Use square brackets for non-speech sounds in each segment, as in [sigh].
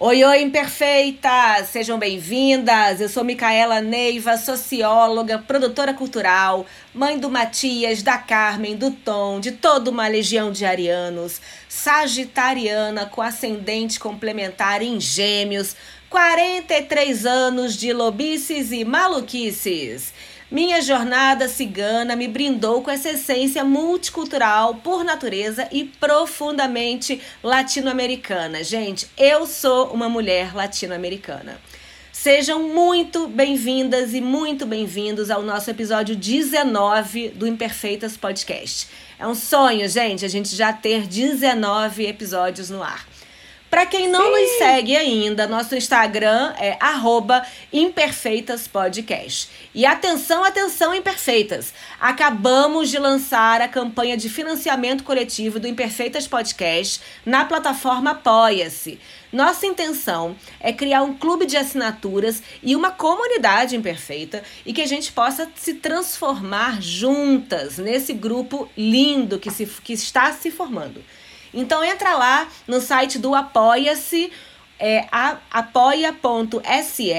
Oi, oi, imperfeitas! Sejam bem-vindas! Eu sou Micaela Neiva, socióloga, produtora cultural, mãe do Matias, da Carmen, do Tom, de toda uma legião de arianos, sagitariana com ascendente complementar em gêmeos, 43 anos de lobices e maluquices. Minha jornada cigana me brindou com essa essência multicultural por natureza e profundamente latino-americana. Gente, eu sou uma mulher latino-americana. Sejam muito bem-vindas e muito bem-vindos ao nosso episódio 19 do Imperfeitas Podcast. É um sonho, gente, a gente já ter 19 episódios no ar. Para quem não Sim. nos segue ainda, nosso Instagram é imperfeitaspodcast. E atenção, atenção, imperfeitas! Acabamos de lançar a campanha de financiamento coletivo do Imperfeitas Podcast na plataforma Apoia-se. Nossa intenção é criar um clube de assinaturas e uma comunidade imperfeita e que a gente possa se transformar juntas nesse grupo lindo que, se, que está se formando. Então entra lá no site do Apoia-se, é apoia.se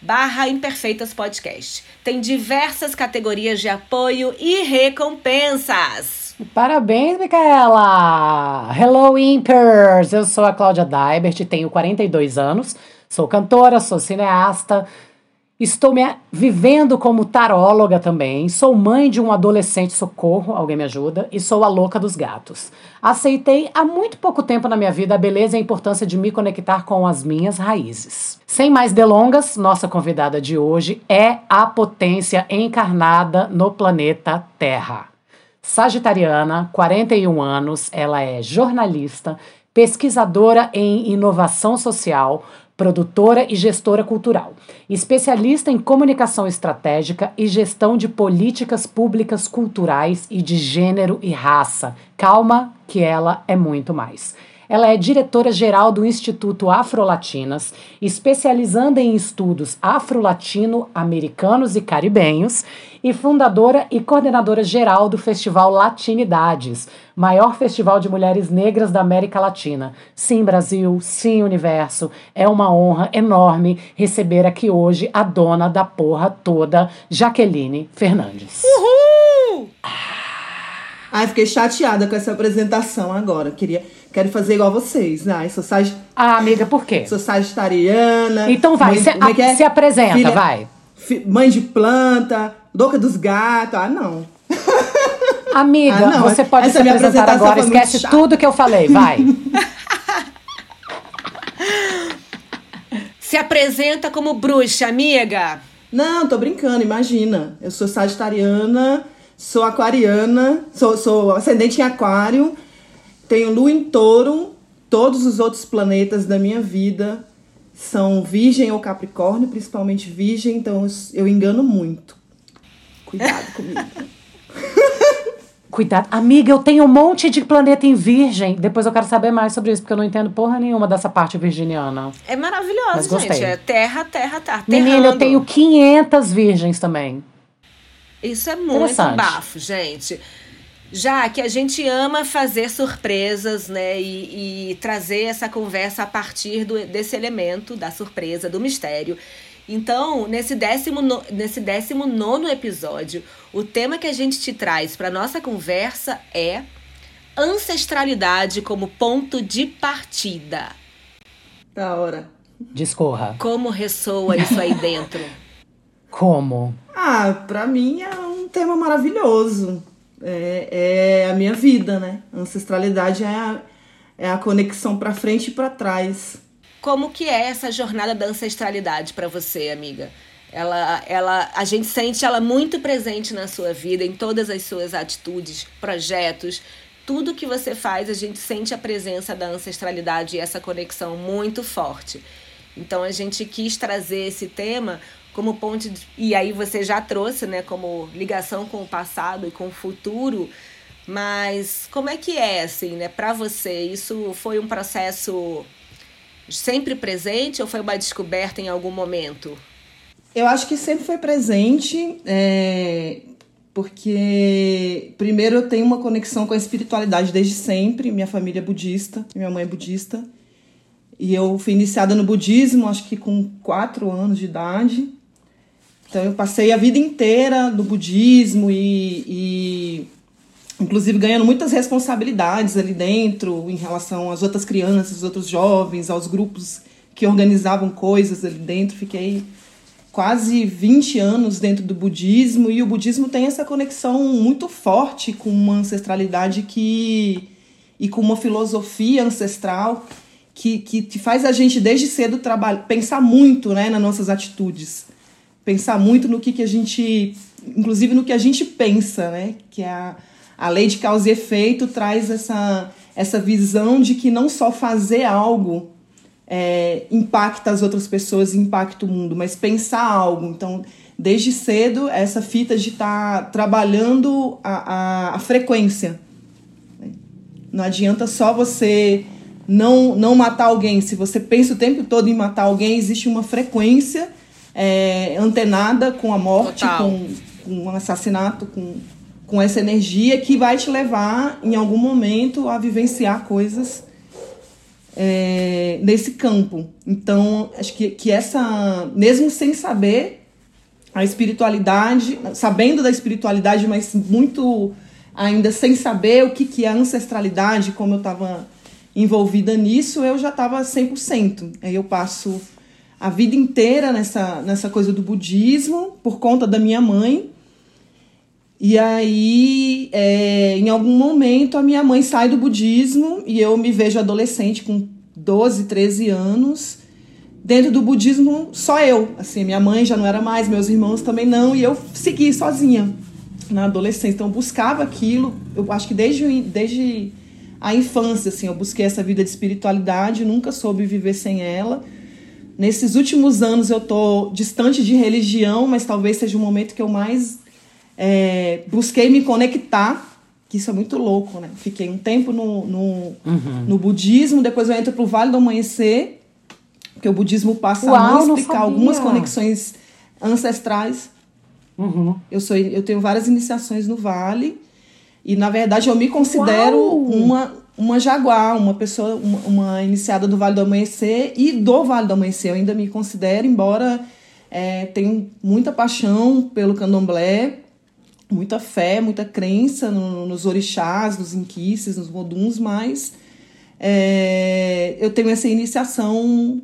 barra Imperfeitas Podcast. Tem diversas categorias de apoio e recompensas. Parabéns, Micaela! Hello, Impers! Eu sou a Cláudia Daibert, tenho 42 anos, sou cantora, sou cineasta, Estou me vivendo como taróloga também. Sou mãe de um adolescente, socorro, alguém me ajuda, e sou a louca dos gatos. Aceitei há muito pouco tempo na minha vida a beleza e a importância de me conectar com as minhas raízes. Sem mais delongas, nossa convidada de hoje é a potência encarnada no planeta Terra. Sagitariana, 41 anos, ela é jornalista, pesquisadora em inovação social, produtora e gestora cultural, especialista em comunicação estratégica e gestão de políticas públicas culturais e de gênero e raça. Calma, que ela é muito mais. Ela é diretora-geral do Instituto Afrolatinas, especializando em estudos afro-latino-americanos e caribenhos, e fundadora e coordenadora geral do Festival Latinidades, maior festival de mulheres negras da América Latina. Sim, Brasil, sim, universo. É uma honra enorme receber aqui hoje a dona da porra toda, Jaqueline Fernandes. Uhul! Ai, fiquei chateada com essa apresentação agora. Queria Quero fazer igual vocês. Ai, sou sag... Ah, amiga, por quê? Sou sagitariana. Então vai, mãe, se, a, é? se apresenta, Filha, vai. Fi, mãe de planta, louca dos gatos. Ah, não. [laughs] Amiga, ah, não. você pode Essa se apresentar agora. Esquece tudo que eu falei, vai. [laughs] se apresenta como bruxa, amiga. Não, tô brincando, imagina. Eu sou sagitariana, sou aquariana, sou, sou ascendente em aquário tenho lua em touro, todos os outros planetas da minha vida são virgem ou capricórnio, principalmente virgem, então eu engano muito. Cuidado comigo. [laughs] Cuidado. Amiga, eu tenho um monte de planeta em virgem. Depois eu quero saber mais sobre isso, porque eu não entendo porra nenhuma dessa parte virginiana. É maravilhoso, gente. É terra, terra, terra. Menina, eu tenho 500 virgens também. Isso é muito bafo, gente já que a gente ama fazer surpresas, né, e, e trazer essa conversa a partir do, desse elemento da surpresa, do mistério. Então, nesse décimo, no, nesse décimo nono episódio, o tema que a gente te traz para nossa conversa é ancestralidade como ponto de partida. Da hora. Discorra. Como ressoa isso aí dentro? [laughs] Como? Ah, para mim é um tema maravilhoso é, é a minha vida, né? ancestralidade é a, é a conexão para frente e para trás. Como que é essa jornada da ancestralidade para você, amiga? Ela, ela, a gente sente ela muito presente na sua vida, em todas as suas atitudes, projetos, tudo que você faz, a gente sente a presença da ancestralidade e essa conexão muito forte. Então a gente quis trazer esse tema como ponte de, e aí você já trouxe, né, como ligação com o passado e com o futuro. Mas como é que é assim, né, para você? Isso foi um processo sempre presente ou foi uma descoberta em algum momento? Eu acho que sempre foi presente, é, porque primeiro eu tenho uma conexão com a espiritualidade desde sempre. Minha família é budista, minha mãe é budista. E eu fui iniciada no budismo, acho que com quatro anos de idade. Então eu passei a vida inteira no budismo e, e inclusive ganhando muitas responsabilidades ali dentro em relação às outras crianças, outros jovens, aos grupos que organizavam coisas ali dentro. Fiquei quase 20 anos dentro do budismo e o budismo tem essa conexão muito forte com uma ancestralidade que e com uma filosofia ancestral que, que faz a gente desde cedo trabalhar, pensar muito né, nas nossas atitudes, pensar muito no que, que a gente, inclusive no que a gente pensa, né, que é a, a lei de causa e efeito traz essa, essa visão de que não só fazer algo é, impacta as outras pessoas impacta o mundo, mas pensar algo. Então, desde cedo, essa fita de estar tá trabalhando a, a, a frequência. Não adianta só você não, não matar alguém. Se você pensa o tempo todo em matar alguém, existe uma frequência é, antenada com a morte, com, com um assassinato, com, com essa energia que vai te levar, em algum momento, a vivenciar coisas é, nesse campo. Então, acho que, que essa, mesmo sem saber a espiritualidade, sabendo da espiritualidade, mas muito ainda sem saber o que, que é ancestralidade, como eu estava envolvida nisso, eu já estava 100%. Aí eu passo a vida inteira nessa, nessa coisa do budismo, por conta da minha mãe. E aí, é, em algum momento, a minha mãe sai do budismo e eu me vejo adolescente com 12, 13 anos. Dentro do budismo, só eu. Assim, minha mãe já não era mais, meus irmãos também não, e eu segui sozinha na adolescência. Então, eu buscava aquilo, eu acho que desde, desde a infância, assim, eu busquei essa vida de espiritualidade, nunca soube viver sem ela. Nesses últimos anos eu tô distante de religião, mas talvez seja o momento que eu mais é, busquei me conectar, que isso é muito louco, né? Fiquei um tempo no, no, uhum. no budismo, depois eu entro pro Vale do Amanhecer, porque o budismo passa Uau, a não explicar algumas conexões ancestrais. Uhum. Eu, sou, eu tenho várias iniciações no Vale. E na verdade eu me considero uma, uma jaguar, uma pessoa, uma, uma, iniciada do Vale do Amanhecer e do Vale do Amanhecer. Eu ainda me considero, embora é, tenho muita paixão pelo candomblé, muita fé, muita crença no, nos orixás, nos inquices, nos moduns, mas é, eu tenho essa iniciação,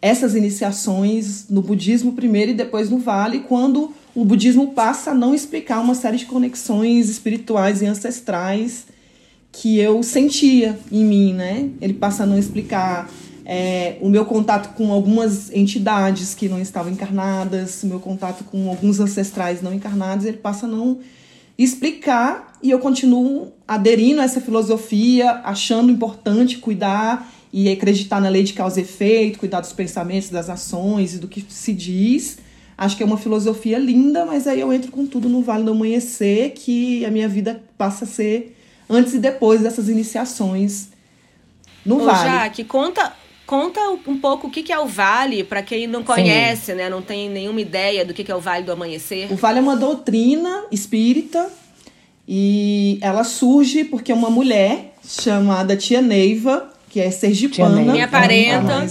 essas iniciações no budismo primeiro e depois no Vale, quando o budismo passa a não explicar uma série de conexões espirituais e ancestrais que eu sentia em mim, né? Ele passa a não explicar é, o meu contato com algumas entidades que não estavam encarnadas, o meu contato com alguns ancestrais não encarnados, ele passa a não explicar e eu continuo aderindo a essa filosofia, achando importante cuidar e acreditar na lei de causa e efeito, cuidar dos pensamentos, das ações e do que se diz Acho que é uma filosofia linda, mas aí eu entro com tudo no Vale do Amanhecer, que a minha vida passa a ser antes e depois dessas iniciações no Ô, Vale. Jaque, conta, conta um pouco o que é o Vale, para quem não conhece, né? Não tem nenhuma ideia do que é o Vale do Amanhecer. O Vale é uma doutrina espírita e ela surge porque uma mulher chamada Tia Neiva, que é sergipana, minha parenta,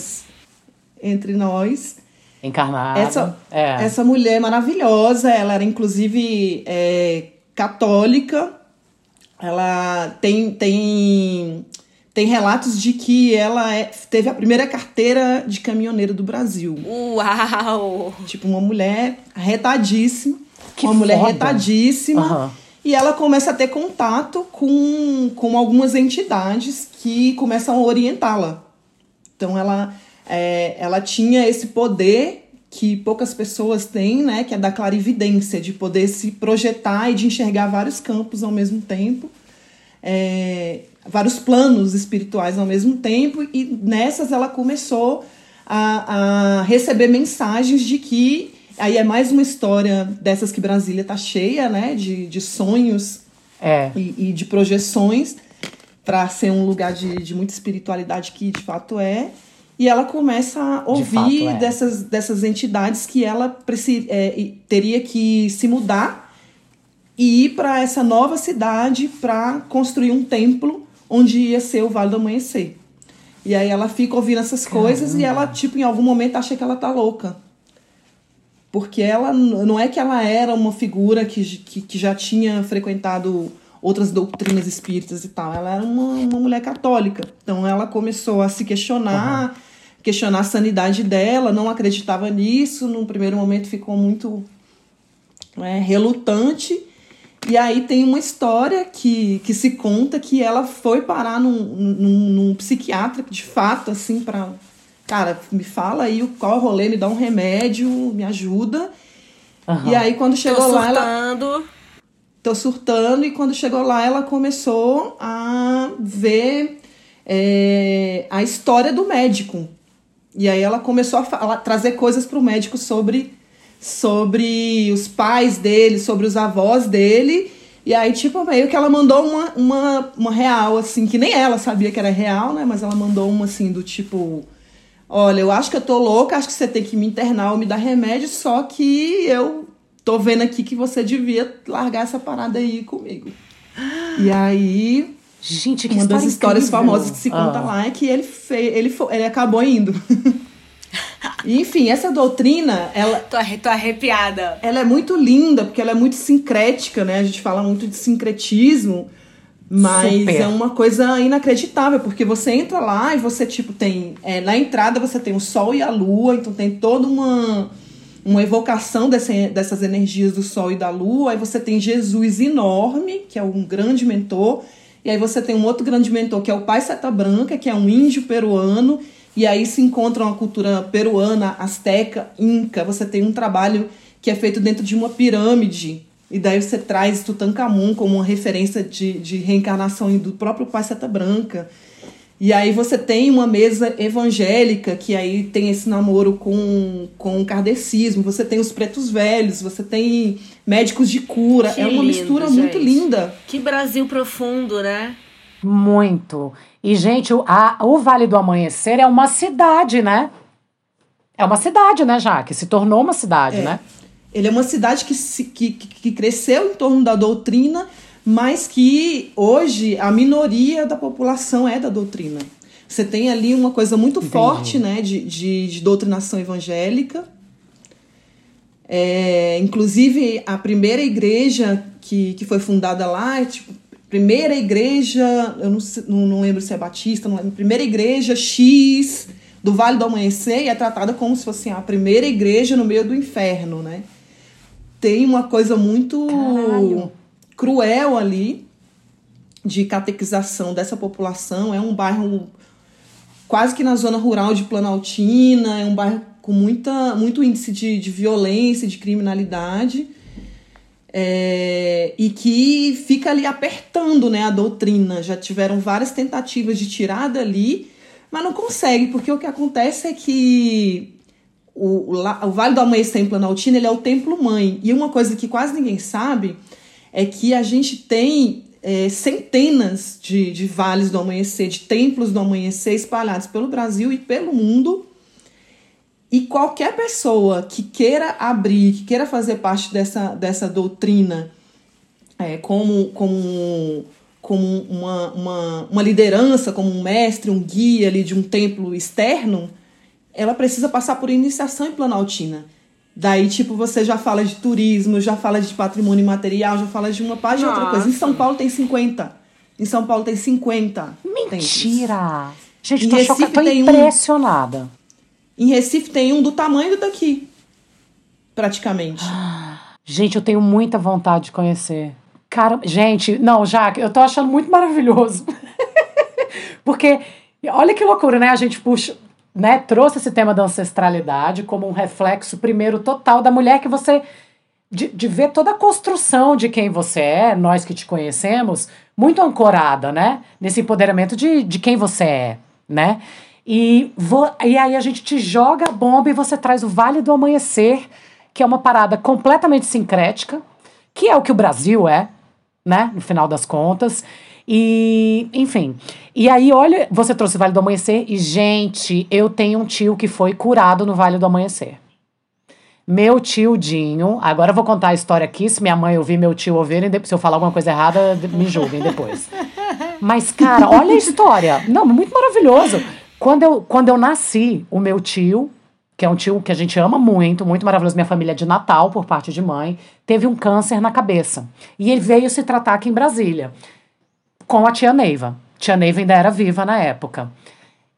entre nós, Encarnada. Essa, é. essa mulher maravilhosa, ela era inclusive é, católica. Ela tem, tem, tem relatos de que ela é, teve a primeira carteira de caminhoneiro do Brasil. Uau! Tipo, uma mulher retadíssima. Que uma foda. mulher retadíssima. Uhum. E ela começa a ter contato com, com algumas entidades que começam a orientá-la. Então ela é, ela tinha esse poder que poucas pessoas têm, né, que é da clarividência, de poder se projetar e de enxergar vários campos ao mesmo tempo, é, vários planos espirituais ao mesmo tempo, e nessas ela começou a, a receber mensagens de que Aí é mais uma história dessas que Brasília tá cheia, né? De, de sonhos É. e, e de projeções para ser um lugar de, de muita espiritualidade que de fato é. E ela começa a ouvir fato é. dessas, dessas entidades que ela é, teria que se mudar e ir para essa nova cidade para construir um templo onde ia ser o Vale do Amanhecer. E aí ela fica ouvindo essas coisas e ela, tipo, em algum momento acha que ela tá louca. Porque ela não é que ela era uma figura que, que, que já tinha frequentado outras doutrinas espíritas e tal. Ela era uma, uma mulher católica. Então ela começou a se questionar, questionar a sanidade dela, não acreditava nisso. Num primeiro momento ficou muito né, relutante. E aí tem uma história que, que se conta que ela foi parar num, num, num psiquiatra, de fato, assim, pra. Cara, me fala aí o- qual o rolê, me dá um remédio, me ajuda. Aham. E aí, quando Tô chegou lá, ela surtando. tô surtando e quando chegou lá ela começou a ver é, a história do médico e aí ela começou a falar, trazer coisas para o médico sobre sobre os pais dele sobre os avós dele e aí tipo meio que ela mandou uma, uma, uma real assim que nem ela sabia que era real né mas ela mandou uma assim do tipo Olha, eu acho que eu tô louca, acho que você tem que me internar ou me dar remédio, só que eu tô vendo aqui que você devia largar essa parada aí comigo. E aí, Gente, que uma das história histórias incrível. famosas que se conta Ah. lá é que ele, fez, ele, ele acabou indo. [laughs] E, Enfim, essa doutrina, ela, Tô, tô arrepiada. ela é muito linda, porque ela é muito sincrética, né? A gente fala muito de sincretismo, mas Super. é uma coisa inacreditável, porque você entra lá e você, tipo, tem. é, na entrada você tem o sol e a lua, então tem toda uma. Uma evocação desse- dessas energias do Sol e da Lua. Aí você tem Jesus enorme, que é um grande mentor. E aí você tem um outro grande mentor, que é o Pai Seta Branca, que é um índio peruano. E aí se encontra uma cultura peruana, asteca, inca. Você tem um trabalho que é feito dentro de uma pirâmide. E daí você traz Tutankhamun como uma referência de, de reencarnação do próprio Pai Seta Branca. E aí você tem uma mesa evangélica, que aí tem esse namoro com, com o kardecismo. Você tem os pretos velhos, você tem médicos de cura. Que é uma lindo, mistura muito gente. linda. Que Brasil profundo, né? Muito. E, gente, o, a- o Vale do Amanhecer é uma cidade, né? É uma cidade, né, Jaque? Se tornou uma cidade, É. né? Ele é uma cidade que, se- que, que, cresceu em torno da doutrina, mas que hoje a minoria da população é da doutrina. Você tem ali uma coisa muito Entendi. forte né, de, de, de doutrinação evangélica. É, inclusive, a primeira igreja que, que foi fundada lá, é, tipo, primeira igreja, eu não, não, lembro se é batista, não lembro, primeira igreja X do Vale do Amanhecer e é tratada como se fosse a primeira igreja no meio do inferno, né? Tem uma coisa muito Caralho. cruel ali de catequização dessa população. É um bairro quase que na zona rural de Planaltina, é um bairro com muita, muito índice de, de violência, de criminalidade, é, e que fica ali apertando né, a doutrina. Já tiveram várias tentativas de tirar dali, mas não consegue, porque o que acontece é que o, o, Vale do Amanhecer em Planaltina ele é o templo mãe. E uma coisa que quase ninguém sabe é que a gente tem é, centenas de, de vales do amanhecer, de templos do amanhecer espalhados pelo Brasil e pelo mundo. E qualquer pessoa que queira abrir, que queira fazer parte dessa, dessa doutrina é, como, como, como uma, uma, uma liderança, como um mestre, um guia ali de um templo externo, ela precisa passar por iniciação em Planaltina. Daí, tipo, você já fala de turismo, já fala de patrimônio material, já fala de uma parte de outra coisa. Em São Paulo tem 50. Em São Paulo tem 50. templos. Mentira! Gente, Em tô, choca, tô tem um- impressionada. Em Recife tem um do tamanho do daqui. Praticamente. [gasps] Gente, eu tenho muita vontade de conhecer. Cara, gente, não, Jaque, eu tô achando muito maravilhoso. [laughs] Porque, olha que loucura, né? A gente puxa, né? Trouxe esse tema da ancestralidade como um reflexo, primeiro, total da mulher que você. De, de ver toda a construção de quem você é, nós que te conhecemos, muito ancorada, né? Nesse empoderamento de, de quem você é, né? E, vo, e aí a gente te joga a bomba e você traz o Vale do Amanhecer, que é uma parada completamente sincrética, que é o que o Brasil é, né? No final das contas. E, enfim. E aí, olha, você trouxe Vale do Amanhecer e, gente, eu tenho um tio que foi curado no Vale do Amanhecer. Meu tio Dinho, agora eu vou contar a história aqui, se minha mãe ouvir, meu tio ouvir, se eu falar alguma coisa errada, me julguem depois. Mas, cara, olha a história. Não, muito maravilhoso. Quando eu, quando eu nasci, o meu tio, que é um tio que a gente ama muito, muito maravilhoso, minha família é de Natal, por parte de mãe, teve um câncer na cabeça. E ele veio se tratar aqui em Brasília, com a tia Neiva. Tia Neiva ainda era viva na época.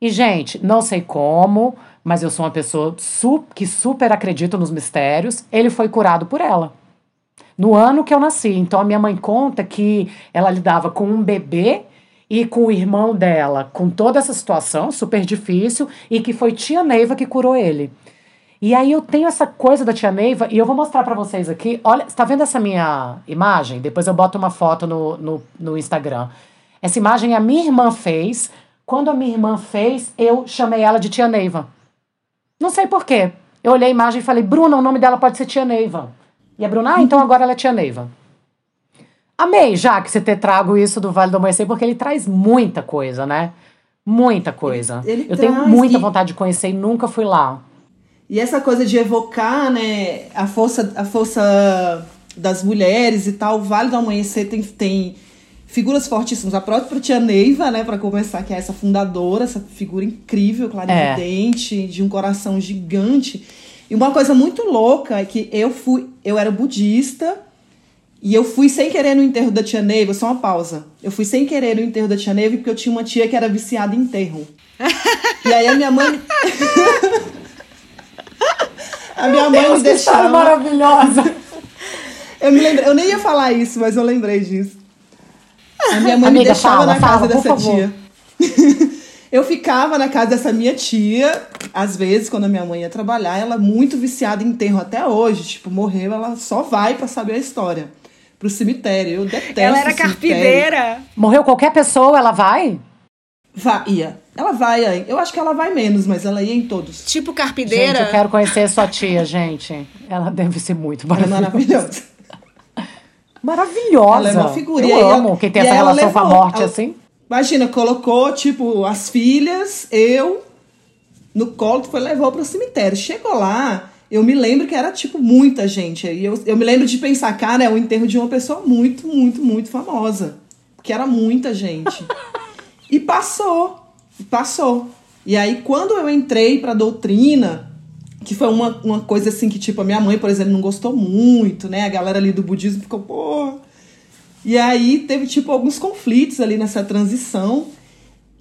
E, gente, não sei como, mas eu sou uma pessoa su que super acredito nos mistérios. Ele foi curado por ela. No ano que eu nasci. Então, a minha mãe conta que ela lidava com um bebê e com o irmão dela, com toda essa situação super difícil, e que foi tia Neiva que curou ele. E aí eu tenho essa coisa da tia Neiva, e eu vou mostrar para vocês aqui. Olha, está vendo essa minha imagem? Depois eu boto uma foto no, no, no Instagram. Essa imagem a minha irmã fez. Quando a minha irmã fez, eu chamei ela de tia Neiva. Não sei porquê. Eu olhei a imagem e falei, Bruna, o nome dela pode ser tia Neiva. E a Bruna, ah, então agora ela é tia Neiva. Amei, já que você ter trago isso do Vale do Amanhecer, porque ele traz muita coisa, né? Muita coisa. Ele- ele eu tenho muita e- vontade de conhecer e nunca fui lá. E essa coisa de evocar, né, a força, a força das mulheres e tal, o Vale do Amanhecer tem, tem figuras fortíssimas. A própria Tia Neiva, né, para começar, que é essa fundadora, essa figura incrível, clarividente, de um coração gigante. E uma coisa muito louca é que eu fui, eu era budista e eu fui sem querer no enterro da Tia Neiva, só uma pausa. Eu fui sem querer no enterro da Tia Neiva porque eu tinha uma tia que era viciada em enterro. [laughs] e aí a minha mãe A minha mãe me que história deixava. maravilhosa! Eu me lembrei, eu nem ia falar isso, mas eu lembrei disso. A minha mãe me Amiga, deixava fala, na fala, casa por dessa tia. [laughs] eu ficava na casa dessa minha tia, às vezes, quando a minha mãe ia trabalhar, ela muito viciada em enterro até hoje. Tipo, morreu, ela só vai pra saber a história. Pro cemitério. Eu detesto Ela era carpideira. Morreu qualquer pessoa, ela vai? Vai, ia. Ela vai, eu acho que ela vai menos, mas ela ia em todos. Tipo Gente, carpideira. eu quero conhecer sua tia, gente. Ela deve ser muito Ela é maravilhosa. maravilhosa. Maravilhosa. Ela é uma figura. Eu amo ela- quem tem e essa relação com a levou- morte ela- assim. Imagina, colocou, tipo, as filhas, eu, no colo, foi levou pro cemitério. Chegou lá, eu me lembro que era, tipo, muita gente. E eu, eu me lembro de pensar, cara, é o enterro de uma pessoa muito, muito, muito famosa. Porque era muita gente. [laughs] e passou. Passou. E aí, quando eu entrei pra doutrina, que foi uma, uma coisa assim que, tipo, a minha mãe, por exemplo, não gostou muito, né? A galera ali do budismo ficou, pô. E aí teve, tipo, alguns conflitos ali nessa transição.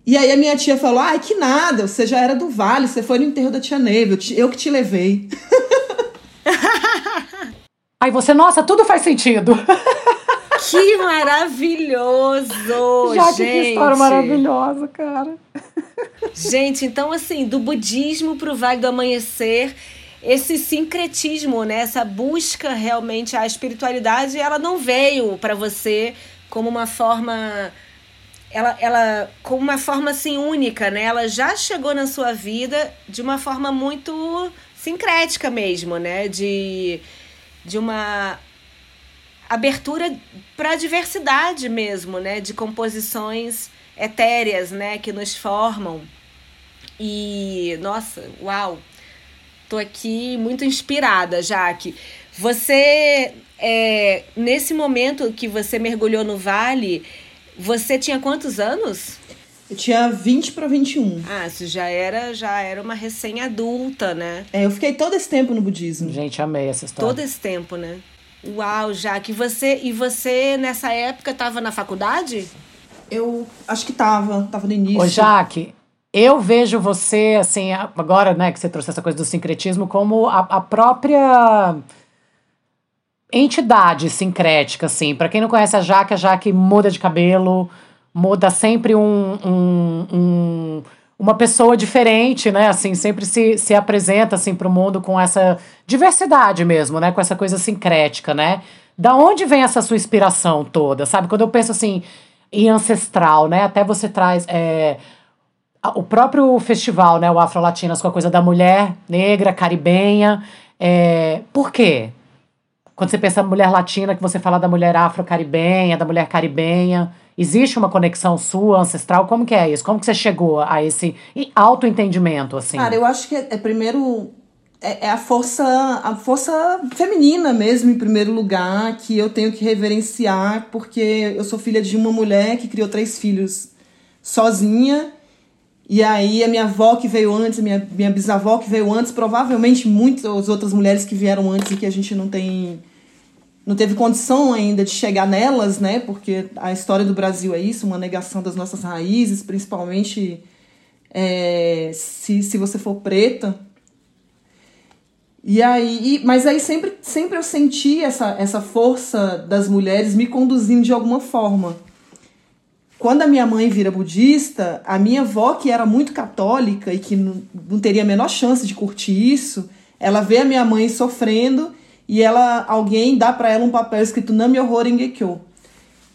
E aí a minha tia falou: ai, que nada, você já era do Vale, você foi no enterro da tia Neiva, eu, te- eu que te levei. [laughs] Aí você, nossa, tudo faz sentido. [laughs] Que maravilhoso, Já que, gente. que história maravilhosa, cara. Gente, então assim, do budismo pro Vale do Amanhecer, esse sincretismo, né, essa busca realmente a espiritualidade, ela não veio para você como uma forma ela, ela como uma forma assim única, né? Ela já chegou na sua vida de uma forma muito sincrética mesmo, né? De, de uma abertura para a diversidade mesmo, né? De composições etéreas, né? Que nos formam. E, nossa, uau! Tô aqui muito inspirada, Jaque. Você, é, nesse momento que você mergulhou no vale, você tinha quantos anos? Eu tinha 20 para 21. Ah, isso já era, já era uma recém-adulta, né? É, eu fiquei todo esse tempo no budismo. Gente, amei essa história. Todo esse tempo, né? Uau, Jaque. Você, e você, nessa época, estava na faculdade? Eu acho que tava, tava no início. Ô, Jaque, eu vejo você, assim, agora, né, que você trouxe essa coisa do sincretismo, como a, a própria entidade sincrética, assim. Pra quem não conhece a Jaque, a Jaque muda de cabelo, muda sempre um, um, um- uma pessoa diferente, né, assim, sempre se, se apresenta, assim, pro mundo com essa diversidade mesmo, né, com essa coisa sincrética, né. Da onde vem essa sua inspiração toda, sabe? Quando eu penso, assim, em ancestral, né, até você traz... é, o próprio festival, né, o Afro Latinas, com a coisa da mulher negra, caribenha, É, por quê? Quando você pensa na mulher latina, que você fala da mulher afro-caribenha, da mulher caribenha, existe uma conexão sua, ancestral? Como que é isso? Como que você chegou a esse autoentendimento, assim? Cara, eu acho que é, é primeiro é, é, a força a força feminina mesmo em primeiro lugar que eu tenho que reverenciar porque eu sou filha de uma mulher que criou três filhos sozinha e aí a minha avó que veio antes, a minha, minha bisavó que veio antes, provavelmente muitas outras mulheres que vieram antes e que a gente não tem não teve condição ainda de chegar nelas, né? Porque a história do Brasil é isso, uma negação das nossas raízes, principalmente é, se, se você for preta. E aí, mas aí sempre, sempre eu senti essa, essa força das mulheres me conduzindo de alguma forma. Quando a minha mãe vira budista, a minha avó, que era muito católica e que não, não teria a menor chance de curtir isso, ela vê a minha mãe sofrendo e ela alguém dá para ela um papel escrito Nam-myoho Renge-kyo.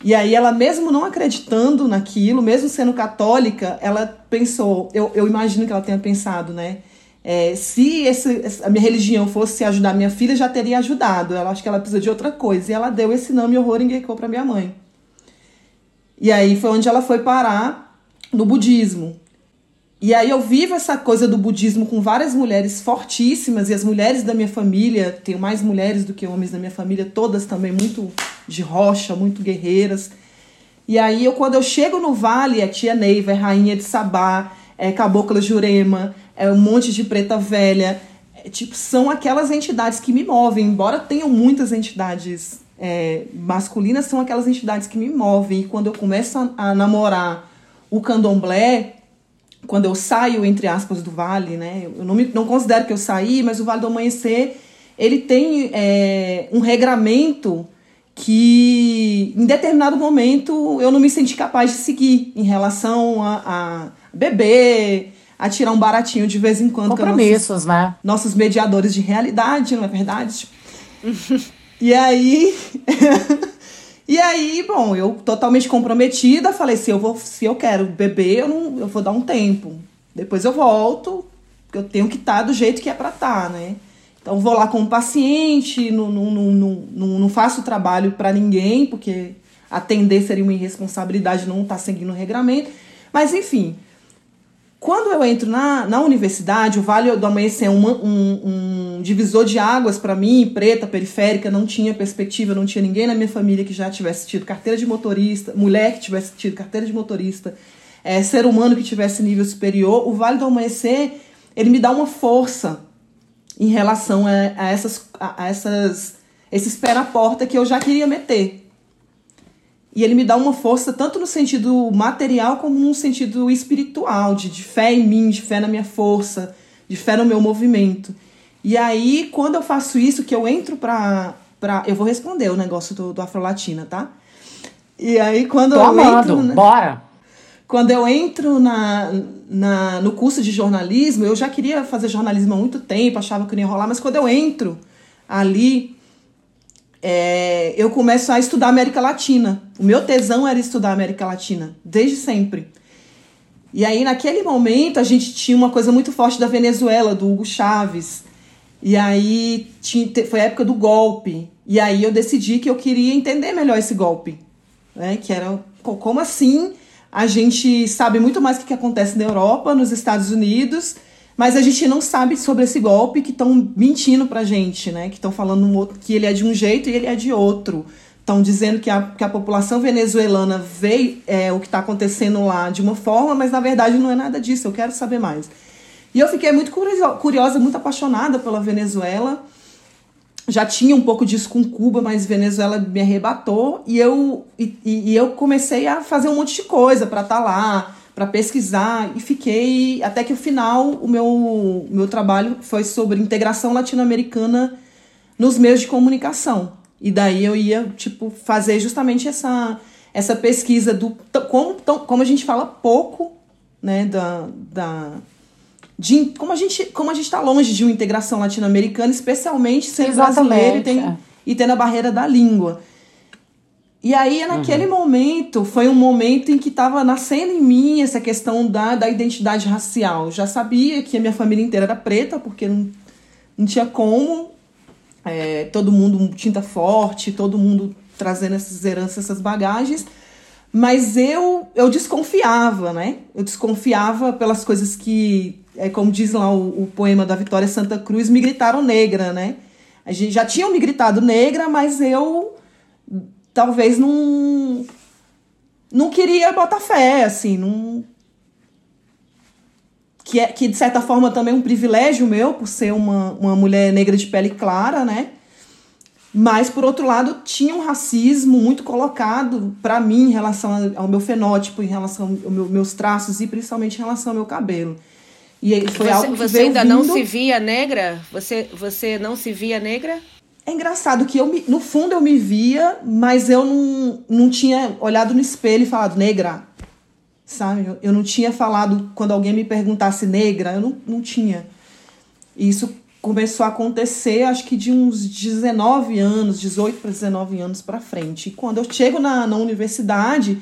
E aí ela, mesmo não acreditando naquilo, mesmo sendo católica, ela pensou, eu, eu imagino que ela tenha pensado, né? É, se esse, a minha religião fosse ajudar minha filha, já teria ajudado. Ela acho que ela precisa de outra coisa. E ela deu esse nome Horror Gekko para minha mãe. E aí foi onde ela foi parar no budismo. E aí eu vivo essa coisa do budismo com várias mulheres fortíssimas e as mulheres da minha família, tenho mais mulheres do que homens da minha família, todas também muito de rocha, muito guerreiras. E aí eu quando eu chego no vale, a tia Neiva é rainha de Sabá, é cabocla Jurema, é um monte de preta velha, é, tipo são aquelas entidades que me movem, embora tenham muitas entidades é, masculinas são aquelas entidades que me movem. E quando eu começo a, a, namorar o candomblé, quando eu saio, entre aspas, do vale, né? Eu não, me, não considero que eu saí, mas o Vale do Amanhecer, ele tem é, um regramento que em determinado momento eu não me senti capaz de seguir em relação a, a beber, a tirar um baratinho de vez em quando. Compromissos, nossos, né? Nossos mediadores de realidade, não é verdade? [laughs] E aí. [laughs] e aí, bom, eu totalmente comprometida, falei: se eu, vou, se eu quero beber, eu, não, eu vou dar um tempo. Depois eu volto, eu tenho que estar tá do jeito que é pra estar, tá, né? Então vou lá como paciente, não, não, não, não, não faço trabalho para ninguém, porque atender seria uma irresponsabilidade não estar tá seguindo o regramento. Mas enfim, quando eu entro na, na universidade, o Vale do Amanhecer é uma, um, um divisor de águas para mim, preta, periférica, não tinha perspectiva, não tinha ninguém na minha família que já tivesse tido carteira de motorista, mulher que tivesse tido carteira de motorista, é, ser humano que tivesse nível superior. O Vale do Amanhecer, ele me dá uma força em relação a, a essas, a, a essas, esses pé na porta que eu já queria meter. E ele me dá uma força tanto no sentido material como no sentido espiritual, de, de fé em mim, de fé na minha força, de fé no meu movimento. E aí, quando eu faço isso, que eu entro pra. pra eu vou responder o negócio do, do Afrolatina, tá? E aí, quando Tô eu amando. entro. Bora! Quando eu entro na, na, no curso de jornalismo, eu já queria fazer jornalismo há muito tempo, achava que não ia rolar, mas quando eu entro ali, é, eu começo a estudar América Latina. O meu tesão era estudar América Latina, desde sempre. E aí, naquele momento, a gente tinha uma coisa muito forte da Venezuela, do Hugo Chávez. E aí, tinha, foi a época do golpe. E aí, eu decidi que eu queria entender melhor esse golpe. Né? Que era, como assim a gente sabe muito mais o que acontece na Europa, nos Estados Unidos mas a gente não sabe sobre esse golpe que estão mentindo pra gente, né? Que estão falando um outro, que ele é de um jeito e ele é de outro. Estão dizendo que a, que a população venezuelana vê é, o que está acontecendo lá de uma forma, mas na verdade não é nada disso. Eu quero saber mais. E eu fiquei muito curiosa, muito apaixonada pela Venezuela. Já tinha um pouco disso com Cuba, mas Venezuela me arrebatou e eu, e, e eu comecei a fazer um monte de coisa para estar tá lá para pesquisar e fiquei até que o final o meu, meu trabalho foi sobre integração latino-americana nos meios de comunicação. E daí eu ia tipo fazer justamente essa essa pesquisa do como como a gente fala pouco, né, da, da de como a gente como a gente está longe de uma integração latino-americana, especialmente sendo Exatamente, brasileiro e, tem, é. e tendo a barreira da língua. E aí, naquele uhum. momento, foi um momento em que estava nascendo em mim essa questão da, da identidade racial. Eu já sabia que a minha família inteira era preta, porque não, não tinha como. é, todo mundo tinta forte, todo mundo trazendo essas heranças, essas bagagens. Mas eu, eu desconfiava, né? Eu desconfiava pelas coisas que, é como diz lá o, o poema da Vitória Santa Cruz, me gritaram negra, né? A gente já tinham me gritado negra, mas eu talvez não não queria botar fé, assim, não que é que de certa forma também é um privilégio meu por ser uma, uma mulher negra de pele clara, né? Mas, por outro lado, tinha um racismo muito colocado para mim em relação ao meu fenótipo, em relação aos meus traços e principalmente em relação ao meu cabelo. E foi você, algo que Você ainda vindo... não se via negra? Você, você não se via negra? É engraçado que eu, me, no fundo, eu me via, mas eu não, não tinha olhado no espelho e falado negra, sabe? Eu, não tinha falado, quando alguém me perguntasse negra, eu não, não tinha. Isso começou a acontecer, acho que de uns 19 anos, 18 para 19 anos para frente. E quando eu chego na, na universidade,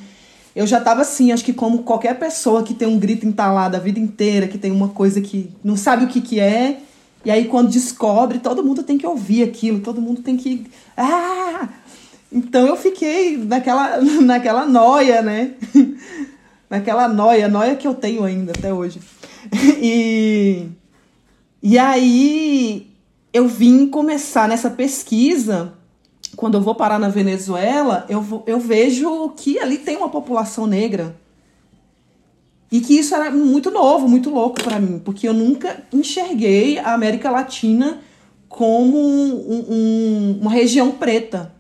eu já estava assim, acho que como qualquer pessoa que tem um grito entalado a vida inteira, que tem uma coisa que não sabe o que, que é, e aí quando descobre, todo mundo tem que ouvir aquilo, todo mundo tem que. Ah! Então eu fiquei naquela, [laughs] naquela noia, né? [laughs] naquela noia, noia que eu tenho ainda até hoje. [laughs] E e aí eu vim começar nessa pesquisa. Quando eu vou parar na Venezuela, eu, eu vejo que ali tem uma população negra. E que isso era muito novo, muito louco para mim, porque eu nunca enxerguei a América Latina como um, um, uma região preta.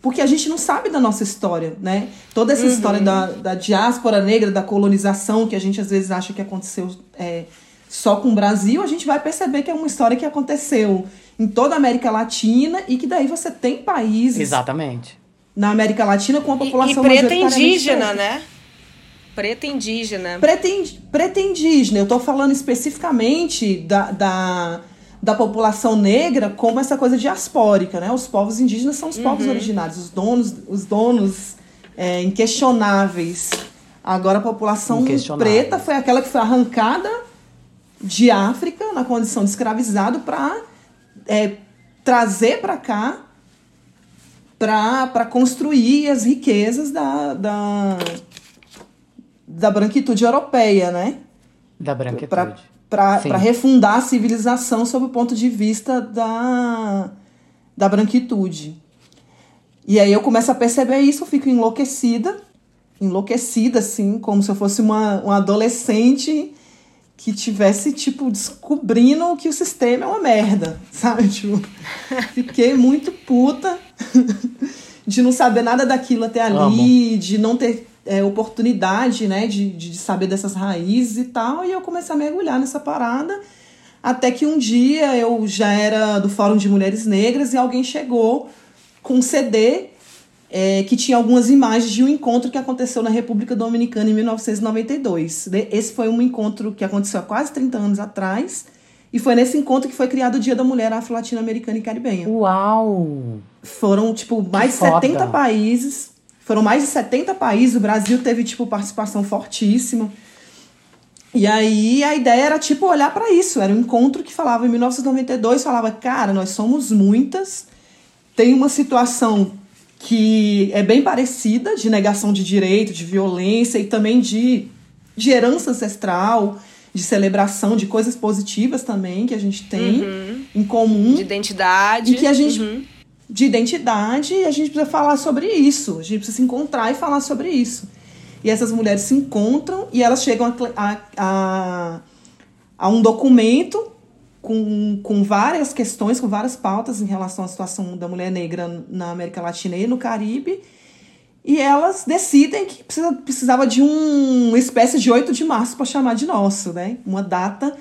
Porque a gente não sabe da nossa história, né? Toda essa uhum. história da, da diáspora negra, da colonização, que a gente às vezes acha que aconteceu é, só com o Brasil, a gente vai perceber que é uma história que aconteceu em toda a América Latina e que daí você tem países. Exatamente. Na América Latina com a população e, e preta indígena, preta. né? Preta indígena. Preta, preta indígena. Eu tô falando especificamente da, da, da população negra como essa coisa diaspórica, né? Os povos indígenas são os uhum. povos originários, os donos, os donos é, inquestionáveis. Agora a população preta foi aquela que foi arrancada de África, na condição de escravizado, para é, trazer para cá para construir as riquezas da, da, da branquitude europeia, né? Da branquitude. Para refundar a civilização sob o ponto de vista da, da branquitude. E aí eu começo a perceber isso, eu fico enlouquecida, enlouquecida, assim, como se eu fosse uma, uma adolescente que tivesse, tipo, descobrindo que o sistema é uma merda, [laughs] sabe? Tipo, fiquei muito puta [laughs] de não saber nada daquilo até ali, Amo. de não ter é, oportunidade, né, de, de saber dessas raízes e tal. E eu comecei a mergulhar nessa parada. Até que um dia eu já era do Fórum de Mulheres Negras e alguém chegou com um CD é, que tinha algumas imagens de um encontro que aconteceu na República Dominicana em 1992. Esse foi um encontro que aconteceu há quase 30 anos atrás. E foi nesse encontro que foi criado o Dia da Mulher Afro-Latino-Americana e Caribenha. Uau! Foram, tipo, mais de 70 países. Foram mais de 70 países. O Brasil teve, tipo, participação fortíssima. E aí a ideia era, tipo, olhar para isso. Era um encontro que falava em 1992, falava, cara, nós somos muitas, tem uma situação que é bem parecida, de negação de direito, de violência e também de, de herança ancestral, de celebração de coisas positivas também que a gente tem uhum. em comum. De identidade. E que a gente. Uhum. De identidade, e a gente precisa falar sobre isso. A gente precisa se encontrar e falar sobre isso. E essas mulheres se encontram e elas chegam a, a, a um documento com, com várias questões, com várias pautas em relação à situação da mulher negra na América Latina e no Caribe. E elas decidem que precisa, precisava de um, uma espécie de 8 de março para chamar de nosso, né? Uma data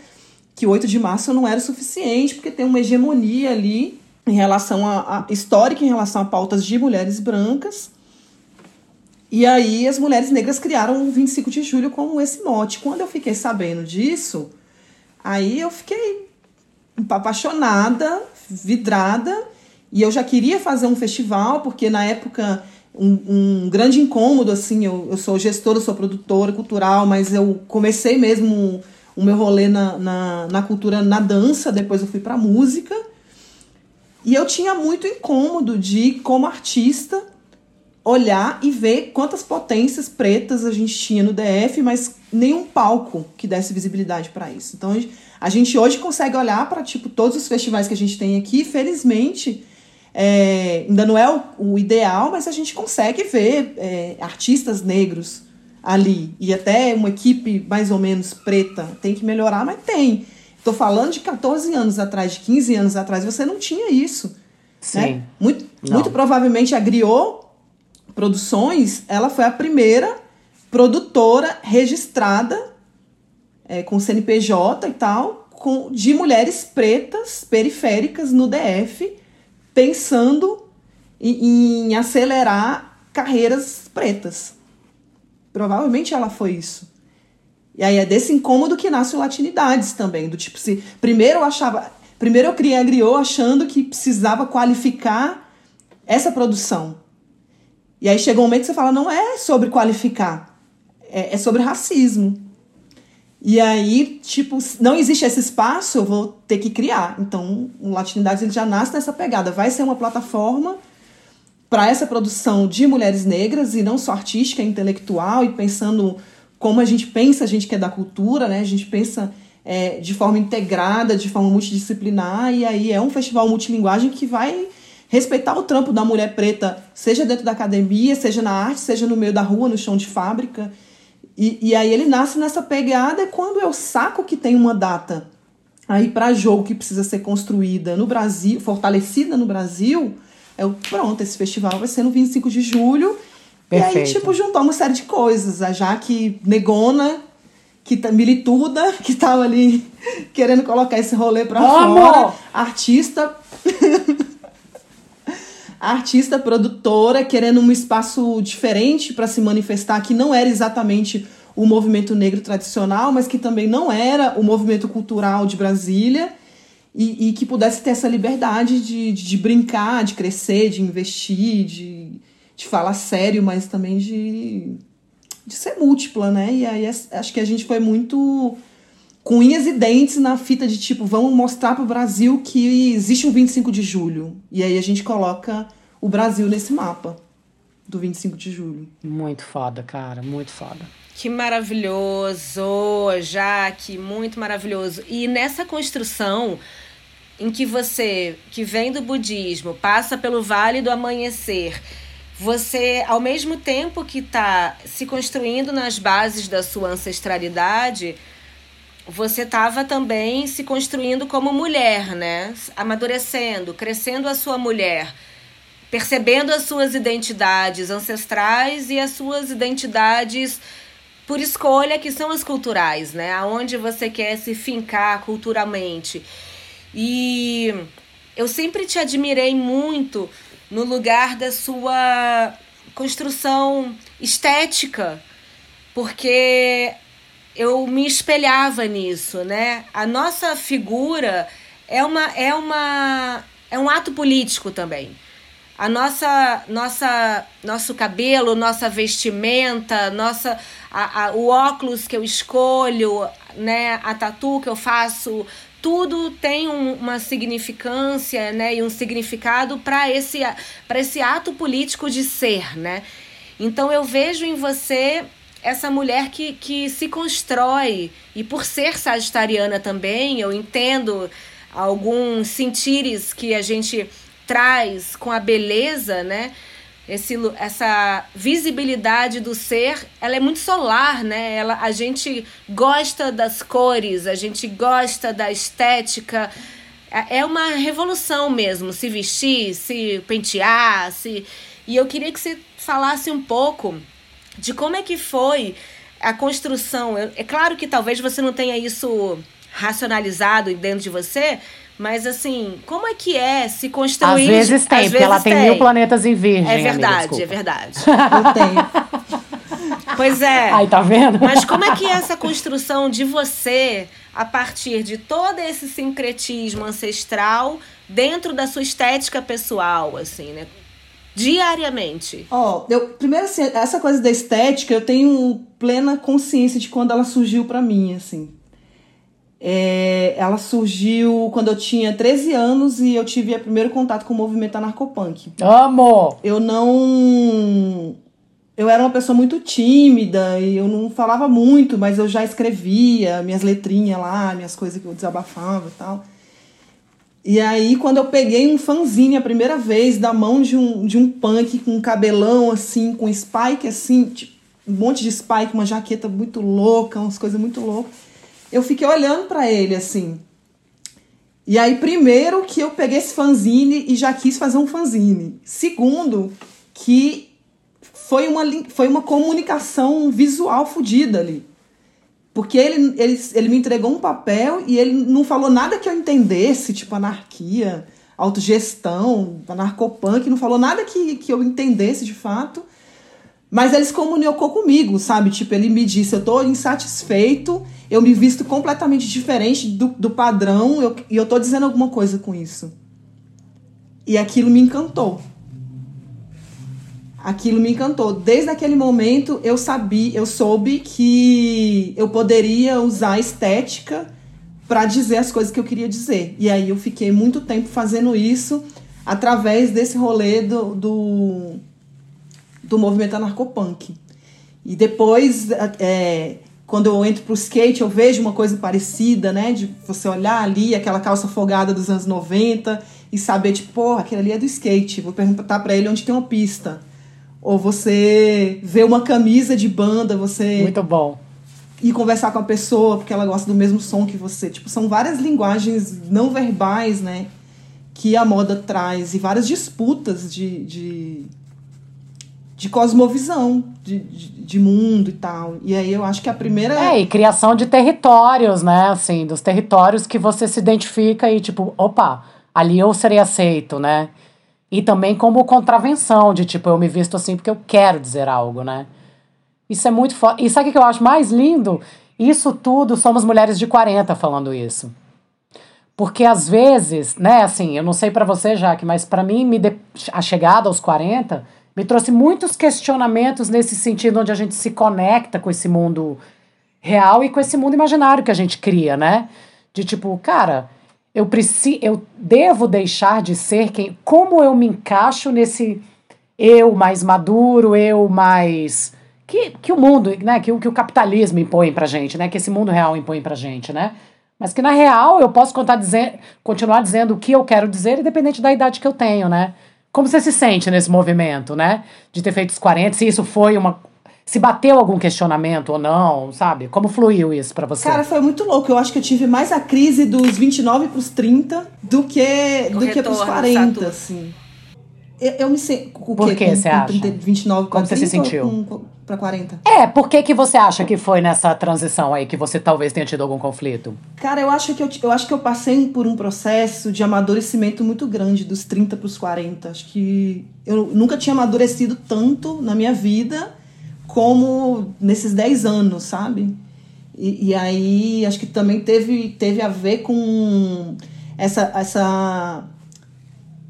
que 8 de março não era suficiente, porque tem uma hegemonia ali em relação a, a histórica em relação a pautas de mulheres brancas. E aí as mulheres negras criaram o 25 de julho como esse mote. Quando eu fiquei sabendo disso, aí eu fiquei apaixonada, vidrada, e eu já queria fazer um festival, porque na época um, um grande incômodo, assim, eu, eu sou gestora, sou produtora cultural, mas eu comecei mesmo o meu rolê na, na, na cultura, na dança, depois eu fui pra música. E eu tinha muito incômodo de, como artista, olhar e ver quantas potências pretas a gente tinha no DF, mas nenhum palco que desse visibilidade para isso. Então a gente hoje consegue olhar para tipo todos os festivais que a gente tem aqui, felizmente é, ainda não é o, o, ideal, mas a gente consegue ver é, artistas negros ali e até uma equipe mais ou menos preta tem que melhorar, mas tem. Estou falando de 14 anos atrás, de 15 anos atrás, você não tinha isso. Né? Sim. Né? Muito, muito provavelmente a Griot Produções, ela foi a primeira produtora registrada é, com CNPJ e tal, com, de mulheres pretas periféricas no DF, pensando em, em acelerar carreiras pretas. Provavelmente ela foi isso. E aí é desse incômodo que nasce o Latinidades também, do tipo, se primeiro eu achava, primeiro eu criei a Griot achando que precisava qualificar essa produção. E aí chega um momento que você fala, não é sobre qualificar, é, é sobre racismo. E aí, tipo, não existe esse espaço, eu vou ter que criar. Então, o Latinidades ele já nasce nessa pegada. Vai ser uma plataforma para essa produção de mulheres negras, e não só artística, intelectual, e pensando como a gente pensa, a gente que é da cultura, né? A gente pensa é, de forma integrada, de forma multidisciplinar, e aí é um festival multilinguagem que vai respeitar o trampo da mulher preta, seja dentro da academia, seja na arte, seja no meio da rua, no chão de fábrica. E, e aí ele nasce nessa pegada é quando eu saco que tem uma data aí para jogo que precisa ser construída no Brasil, fortalecida no Brasil, eu, pronto, esse festival vai ser no 25 de julho. Perfeito. E aí, tipo, juntou uma série de coisas. A Jaque Negona, que tá, milituda, [laughs] que tava ali querendo colocar esse rolê pra Vamos! fora. Artista. [laughs] artista produtora querendo um espaço diferente para se manifestar, que não era exatamente o movimento negro tradicional, mas que também não era o movimento cultural de Brasília, e, e que pudesse ter essa liberdade de, de, de, brincar, de crescer, de investir, de, de falar sério, mas também de, de ser múltipla, né? E aí acho que a gente foi muito com unhas e dentes na fita de tipo, vamos mostrar para o Brasil que existe um 25 de julho. E aí a gente coloca o Brasil nesse mapa do 25 de julho. Muito foda, cara, muito foda. Que maravilhoso, Jaque, muito maravilhoso. E nessa construção em que você, que vem do budismo, passa pelo Vale do Amanhecer, você, ao mesmo tempo que está se construindo nas bases da sua ancestralidade, você estava também se construindo como mulher, né? Amadurecendo, crescendo a sua mulher, percebendo as suas identidades ancestrais e as suas identidades por escolha, que são as culturais, né? Aonde você quer se fincar culturalmente. E eu sempre te admirei muito no lugar da sua construção estética, porque eu me espelhava nisso, né? A nossa figura é uma é uma é um ato político também. A nossa nossa nosso cabelo, nossa vestimenta, nossa a, a, o óculos que eu escolho, né, a tatu que eu faço, tudo tem um, uma significância, né, e um significado para esse esse ato político de ser, né? Então eu vejo em você essa mulher que, que se constrói. E por ser sagitariana também, eu entendo alguns sentires que a gente traz com a beleza, né? Esse, essa visibilidade do ser, ela é muito solar, né? Ela, a gente gosta das cores, a gente gosta da estética. É, é uma revolução mesmo, se vestir, se pentear, se... E eu queria que você falasse um pouco de como é que foi a construção. É claro que talvez você não tenha isso racionalizado dentro de você, mas assim, como é que é se construir? Às vezes tem, Às porque vezes ela tem, tem mil planetas em virgem. É verdade, amiga, é verdade. [laughs] Eu tenho. Pois é. Aí, tá vendo? Mas como é que é essa construção de você a partir de todo esse sincretismo ancestral dentro da sua estética pessoal, assim, né? diariamente? Ó, oh, eu primeiro assim, essa coisa da estética, eu tenho plena consciência de quando ela surgiu para mim, assim. É, ela surgiu quando eu tinha 13 anos e eu tive o primeiro contato com o movimento anarcopunk. Amo! Eu não. Eu era uma pessoa muito tímida e eu não falava muito, mas eu já escrevia minhas letrinhas lá, minhas coisas que eu desabafava e tal. E aí, quando eu peguei um fanzine a primeira vez da mão de um, de um punk com um cabelão assim, com spike assim, tipo, um monte de spike, uma jaqueta muito louca, umas coisas muito loucas eu fiquei olhando para ele assim. E aí, primeiro, que eu peguei esse fanzine e já quis fazer um fanzine. Segundo, que foi uma, foi uma comunicação visual fodida ali. Porque ele, ele, ele me entregou um papel e ele não falou nada que eu entendesse, tipo anarquia, autogestão, anarcopunk, não falou nada que, que eu entendesse de fato. Mas ele se comunicou comigo, sabe? Tipo, ele me disse: eu tô insatisfeito, eu me visto completamente diferente do, do padrão eu, e eu tô dizendo alguma coisa com isso. E aquilo me encantou. Aquilo me encantou. Desde aquele momento eu sabia, eu soube que eu poderia usar estética para dizer as coisas que eu queria dizer. E aí eu fiquei muito tempo fazendo isso através desse rolê do, do do movimento anarcopunk. E depois, é, quando eu entro pro skate, eu vejo uma coisa parecida, né? De você olhar ali aquela calça folgada dos anos 90 e saber, tipo, porra, aquele ali é do skate. Vou perguntar para ele onde tem uma pista. Ou você vê uma camisa de banda, você. Muito bom. E conversar com a pessoa porque ela gosta do mesmo som que você. Tipo, são várias linguagens não verbais, né? Que a moda traz. E várias disputas de, de de cosmovisão, de, de, de, mundo e tal. E aí eu acho que a primeira. É, e criação de territórios, né? Assim, dos territórios que você se identifica e, tipo, opa, ali eu serei aceito, né? E também como contravenção, de tipo, eu me visto assim porque eu quero dizer algo, né? Isso é muito foda. E sabe o que eu acho mais lindo? Isso tudo somos mulheres de 40 falando isso. Porque às vezes, né, assim, eu não sei para você, Jaque, mas para mim, me de... a chegada aos 40 me trouxe muitos questionamentos nesse sentido onde a gente se conecta com esse mundo real e com esse mundo imaginário que a gente cria, né? De tipo, cara, eu preciso, eu devo deixar de ser quem, como eu me encaixo nesse eu mais maduro, eu mais que, que o mundo, né, que, que o capitalismo impõe pra gente, né, que esse mundo real impõe pra gente, né? Mas que na real eu posso contar dizer, continuar dizendo o que eu quero dizer, independente da idade que eu tenho, né? Como você se sente nesse movimento, né? De ter feito os 40, se isso foi uma. Se bateu algum questionamento ou não, sabe? Como fluiu isso para você? Cara, foi muito louco. Eu acho que eu tive mais a crise dos 29 pros 30 do que, do que pros 40, assim. Eu, eu me sei. O Por que você acha? 30, 29, Como você se sentiu? Pra 40. É, por que, que você acha que foi nessa transição aí que você talvez tenha tido algum conflito? Cara, eu acho que eu, eu acho que eu passei por um processo de amadurecimento muito grande dos 30 pros 40. Acho que eu nunca tinha amadurecido tanto na minha vida como nesses 10 anos, sabe? E, e aí acho que também teve, teve a ver com essa, essa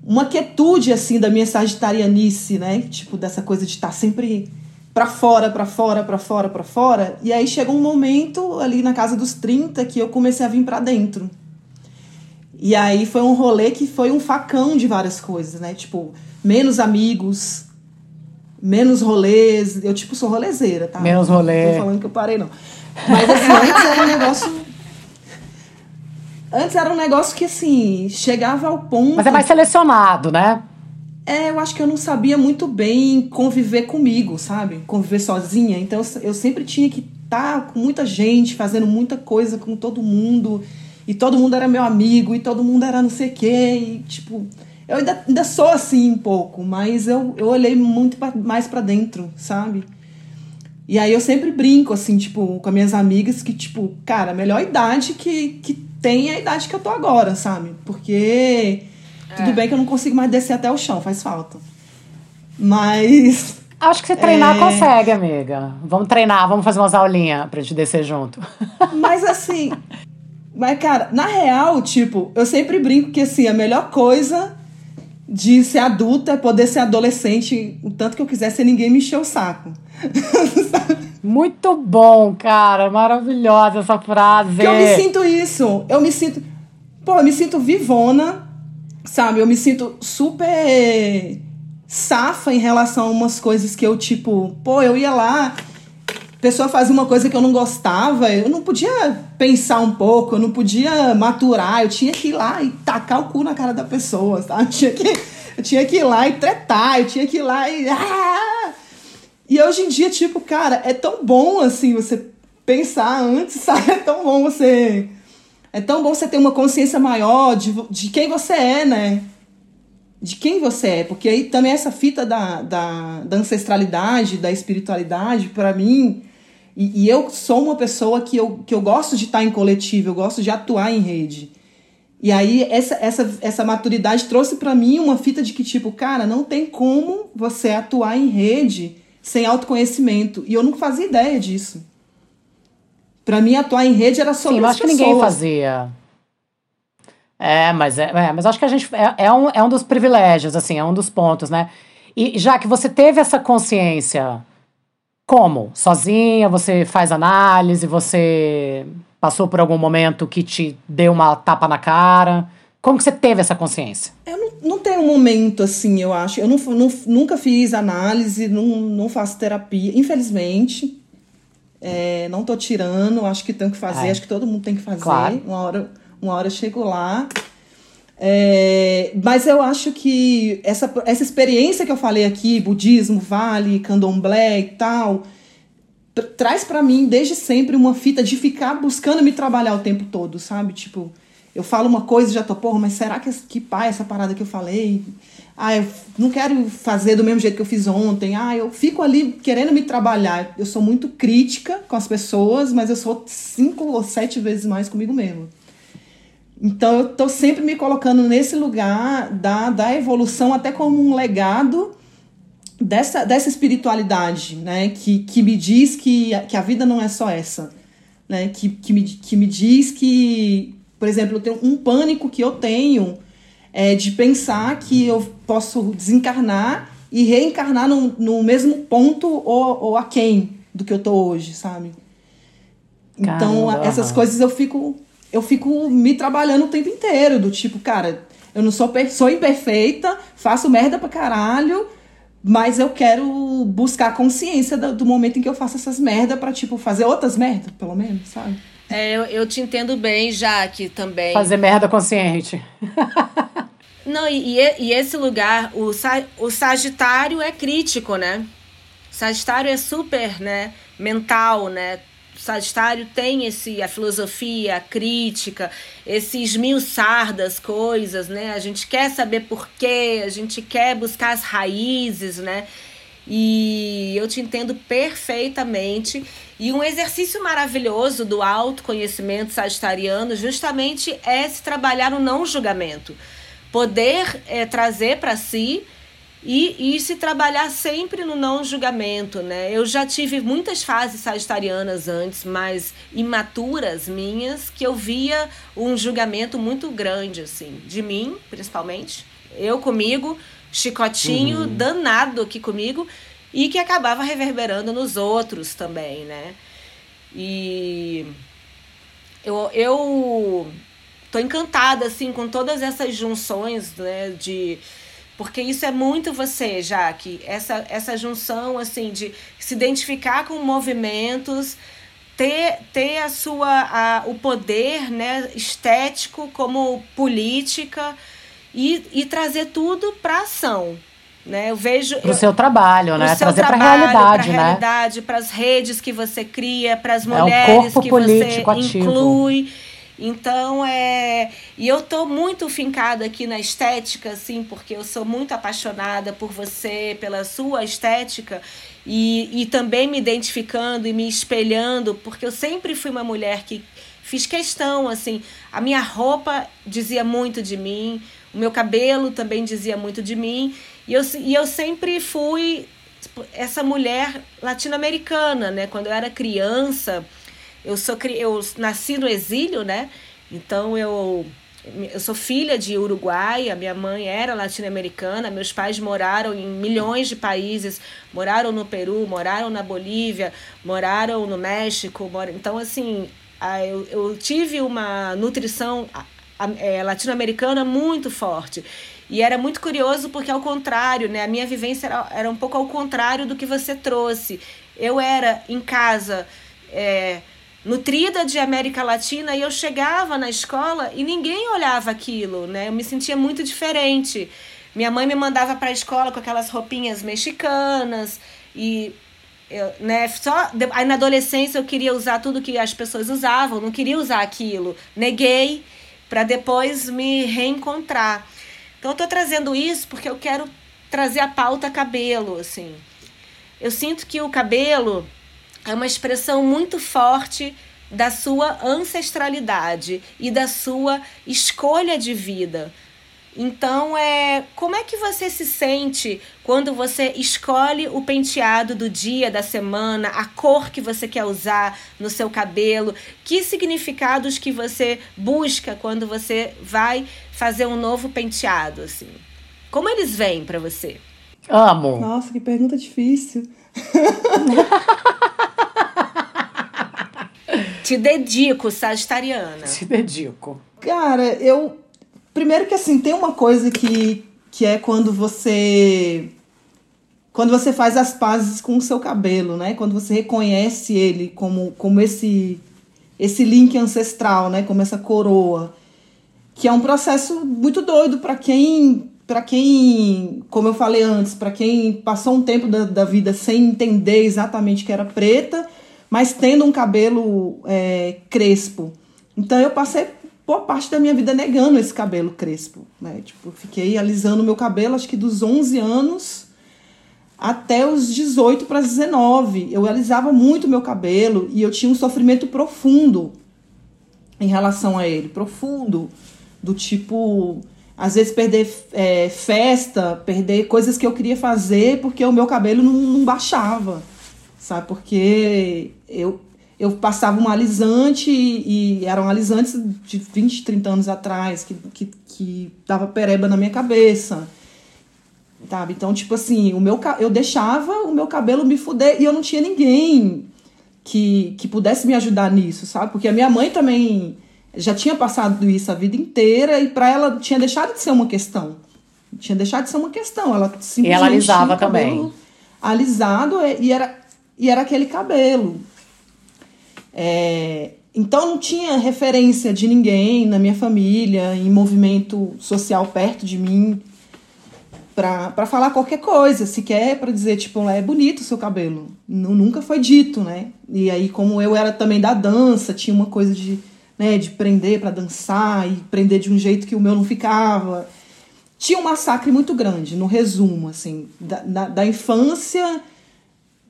uma quietude assim da minha sagitarianice, né? Tipo dessa coisa de estar tá sempre para fora, para fora, para fora, para fora. E aí chegou um momento ali na casa dos 30 que eu comecei a vir para dentro. E aí foi um rolê que foi um facão de várias coisas, né? Tipo, menos amigos, menos rolês. Eu, tipo, sou rolezeira, tá? Menos rolê. Não tô falando que eu parei, não. Mas assim, antes era um negócio Antes era um negócio que, assim, chegava ao ponto. Mas é mais selecionado, né? É, eu acho que eu não sabia muito bem conviver comigo, sabe? Conviver sozinha. Então eu sempre tinha que estar tá com muita gente, fazendo muita coisa com todo mundo. E todo mundo era meu amigo, e todo mundo era não sei o quê. E, tipo, eu ainda, ainda sou assim um pouco, mas eu, eu olhei muito pra, mais para dentro, sabe? E aí eu sempre brinco, assim, tipo, com as minhas amigas, que, tipo, cara, a melhor idade que, que tem a idade que eu tô agora, sabe? Porque é. tudo bem que eu não consigo mais descer até o chão, faz falta. Mas. [laughs] Acho que se treinar é... consegue, amiga. Vamos treinar, vamos fazer umas aulinhas pra gente descer junto. [laughs] Mas assim. Mas, cara, na real, tipo, eu sempre brinco que assim, a melhor coisa de ser adulta é poder ser adolescente o tanto que eu quiser sem ninguém me encher o saco. [laughs] Muito bom, cara. Maravilhosa essa frase. Que eu me sinto isso. Eu me sinto. Pô, eu me sinto vivona, sabe? Eu me sinto super safa em relação a umas coisas que eu, tipo, pô, eu ia lá, pessoa fazia uma coisa que eu não gostava, eu não podia pensar um pouco, eu não podia maturar, eu tinha que ir lá e tacar o cu na cara da pessoa, sabe? [laughs] Eu tinha que, eu tinha que ir lá e tretar, eu tinha que ir lá e. Ah! E hoje em dia, tipo, cara, é tão bom assim você pensar antes, [laughs] sabe? É tão bom você. É tão bom você ter uma consciência maior de, de quem você é, né? De quem você é. Porque aí também essa fita da, da, da ancestralidade, da espiritualidade, para mim. E, e, eu sou uma pessoa que eu, que eu gosto de estar em coletivo, eu gosto de atuar em rede. E aí essa, essa, essa maturidade trouxe para mim uma fita de que, tipo, cara, não tem como você atuar em rede sem autoconhecimento. E eu não fazia ideia disso. Para mim, atuar em rede era sobre Sim, eu acho que ninguém fazia. É, mas, é, é, mas acho que a gente. É, é, um, é um dos privilégios, assim, é um dos pontos, né? E já que você teve essa consciência, como? Sozinha, você faz análise, você passou por algum momento que te deu uma tapa na cara? Como que você teve essa consciência? Eu não, tenho um momento assim, eu acho. Eu não, não, nunca fiz análise, não, não faço terapia, infelizmente. É, não tô tirando, acho que tenho que fazer, é. acho que todo mundo tem que fazer. Claro. Uma, hora, uma hora eu chego lá. É, mas eu acho que essa, essa experiência que eu falei aqui, budismo, vale, candomblé e tal, traz para mim desde sempre uma fita de ficar buscando me trabalhar o tempo todo, sabe? Tipo, eu falo uma coisa e já tô, porra, mas será que, que pai essa parada que eu falei? Ah, eu não quero fazer do mesmo jeito que eu fiz ontem. Ah, eu fico ali querendo me trabalhar. Eu sou muito crítica com as pessoas, mas eu sou cinco ou sete vezes mais comigo mesmo. Então eu tô sempre me colocando nesse lugar da, da evolução, até como um legado dessa, dessa espiritualidade, né? Que, que me diz que, que a vida não é só essa. Né? Que, que, me, que me diz que por exemplo, eu tenho um pânico que eu tenho é, de pensar que eu posso desencarnar e reencarnar no, no mesmo ponto ou, ou aquém do que eu tô hoje, sabe? Então, Caramba. essas coisas eu fico eu fico me trabalhando o tempo inteiro, do tipo, cara, eu não sou, sou imperfeita, faço merda pra caralho, mas eu quero buscar consciência do, do momento em que eu faço essas merda pra, tipo, fazer outras merdas, pelo menos, sabe? É, eu, eu te entendo bem, Jaque, também. Fazer merda consciente. [laughs] Não, e, e esse lugar, o, o Sagitário é crítico, né? O Sagitário é super, né, mental, né? O Sagitário tem esse a filosofia, a crítica, esse esmiuçar das coisas, né? A gente quer saber por quê, a gente quer buscar as raízes, né? E eu te entendo perfeitamente. E um exercício maravilhoso do autoconhecimento sagitariano justamente é se trabalhar o não julgamento. Poder é, trazer para si e, e se trabalhar sempre no não julgamento, né? Eu já tive muitas fases sagitarianas antes, mais imaturas minhas, que eu via um julgamento muito grande, assim, de mim, principalmente. Eu comigo, chicotinho uhum. danado aqui comigo e que acabava reverberando nos outros também, né? E eu, eu tô encantada assim com todas essas junções, né, de porque isso é muito você, Jaque, essa essa junção assim de se identificar com movimentos, ter, ter a sua a, o poder, né, estético como política e, e trazer tudo para ação. Né? Eu vejo. Para o seu trabalho, né? Trazer para a realidade, né? realidade, para as redes que você cria, para as mulheres é que você ativo. inclui. Então, é. E eu tô muito fincada aqui na estética, assim, porque eu sou muito apaixonada por você, pela sua estética, e, e também me identificando e me espelhando, porque eu sempre fui uma mulher que fiz questão, assim. A minha roupa dizia muito de mim, o meu cabelo também dizia muito de mim. E eu, e eu sempre fui tipo, essa mulher latino-americana, né? Quando eu era criança, eu sou eu nasci no exílio, né? Então eu eu sou filha de Uruguai, a minha mãe era latino-americana, meus pais moraram em milhões de países, moraram no Peru, moraram na Bolívia, moraram no México, mor... então assim, eu, eu tive uma nutrição é, latino-americana muito forte. E era muito curioso porque, ao contrário, né, a minha vivência era, era um pouco ao contrário do que você trouxe. Eu era em casa. É, nutrida de América Latina e eu chegava na escola e ninguém olhava aquilo, né? Eu me sentia muito diferente. Minha mãe me mandava para a escola com aquelas roupinhas mexicanas e eu, né, só aí na adolescência eu queria usar tudo que as pessoas usavam, não queria usar aquilo. Neguei para depois me reencontrar. Então eu tô trazendo isso porque eu quero trazer a pauta cabelo, assim. Eu sinto que o cabelo é uma expressão muito forte da sua ancestralidade e da sua escolha de vida. Então, é, como é que você se sente quando você escolhe o penteado do dia, da semana, a cor que você quer usar no seu cabelo? Que significados que você busca quando você vai fazer um novo penteado, assim? Como eles vêm para você? Amo. Nossa, que pergunta difícil. Te dedico, sagitariana. Te dedico. Cara, eu. Primeiro que assim, tem uma coisa que, que é quando você. Quando você faz as pazes com o seu cabelo, né? Quando você reconhece ele como, como esse, esse link ancestral, né? Como essa coroa. Que é um processo muito doido para quem para quem, como eu falei antes, para quem passou um tempo da, da vida sem entender exatamente que era preta, mas tendo um cabelo é, crespo. Então eu passei boa parte da minha vida negando esse cabelo crespo, né? Tipo, fiquei alisando meu cabelo acho que dos 11 anos até os 18 para 19. Eu alisava muito meu cabelo e eu tinha um sofrimento profundo em relação a ele, profundo, do tipo às vezes perder é, festa, perder coisas que eu queria fazer porque o meu cabelo não, não baixava, sabe? Porque eu, eu passava um alisante e, e eram alisantes de 20, 30 anos atrás que, que, que dava pereba na minha cabeça. Sabe? Então, tipo assim, o meu, eu deixava o meu cabelo me fuder e eu não tinha ninguém que, que pudesse me ajudar nisso, sabe? Porque a minha mãe também já tinha passado isso a vida inteira e para ela tinha deixado de ser uma questão. Tinha deixado de ser uma questão. Ela simplesmente e ela alisava também. Alisado e era, e era aquele cabelo. É, então não tinha referência de ninguém na minha família, em movimento social perto de mim, para falar qualquer coisa, sequer para dizer, tipo, é bonito o seu cabelo. Não, nunca foi dito, né? E aí, como eu era também da dança, tinha uma coisa de né, de prender para dançar e prender de um jeito que o meu não ficava. Tinha um massacre muito grande, no resumo, assim, da, da, da infância,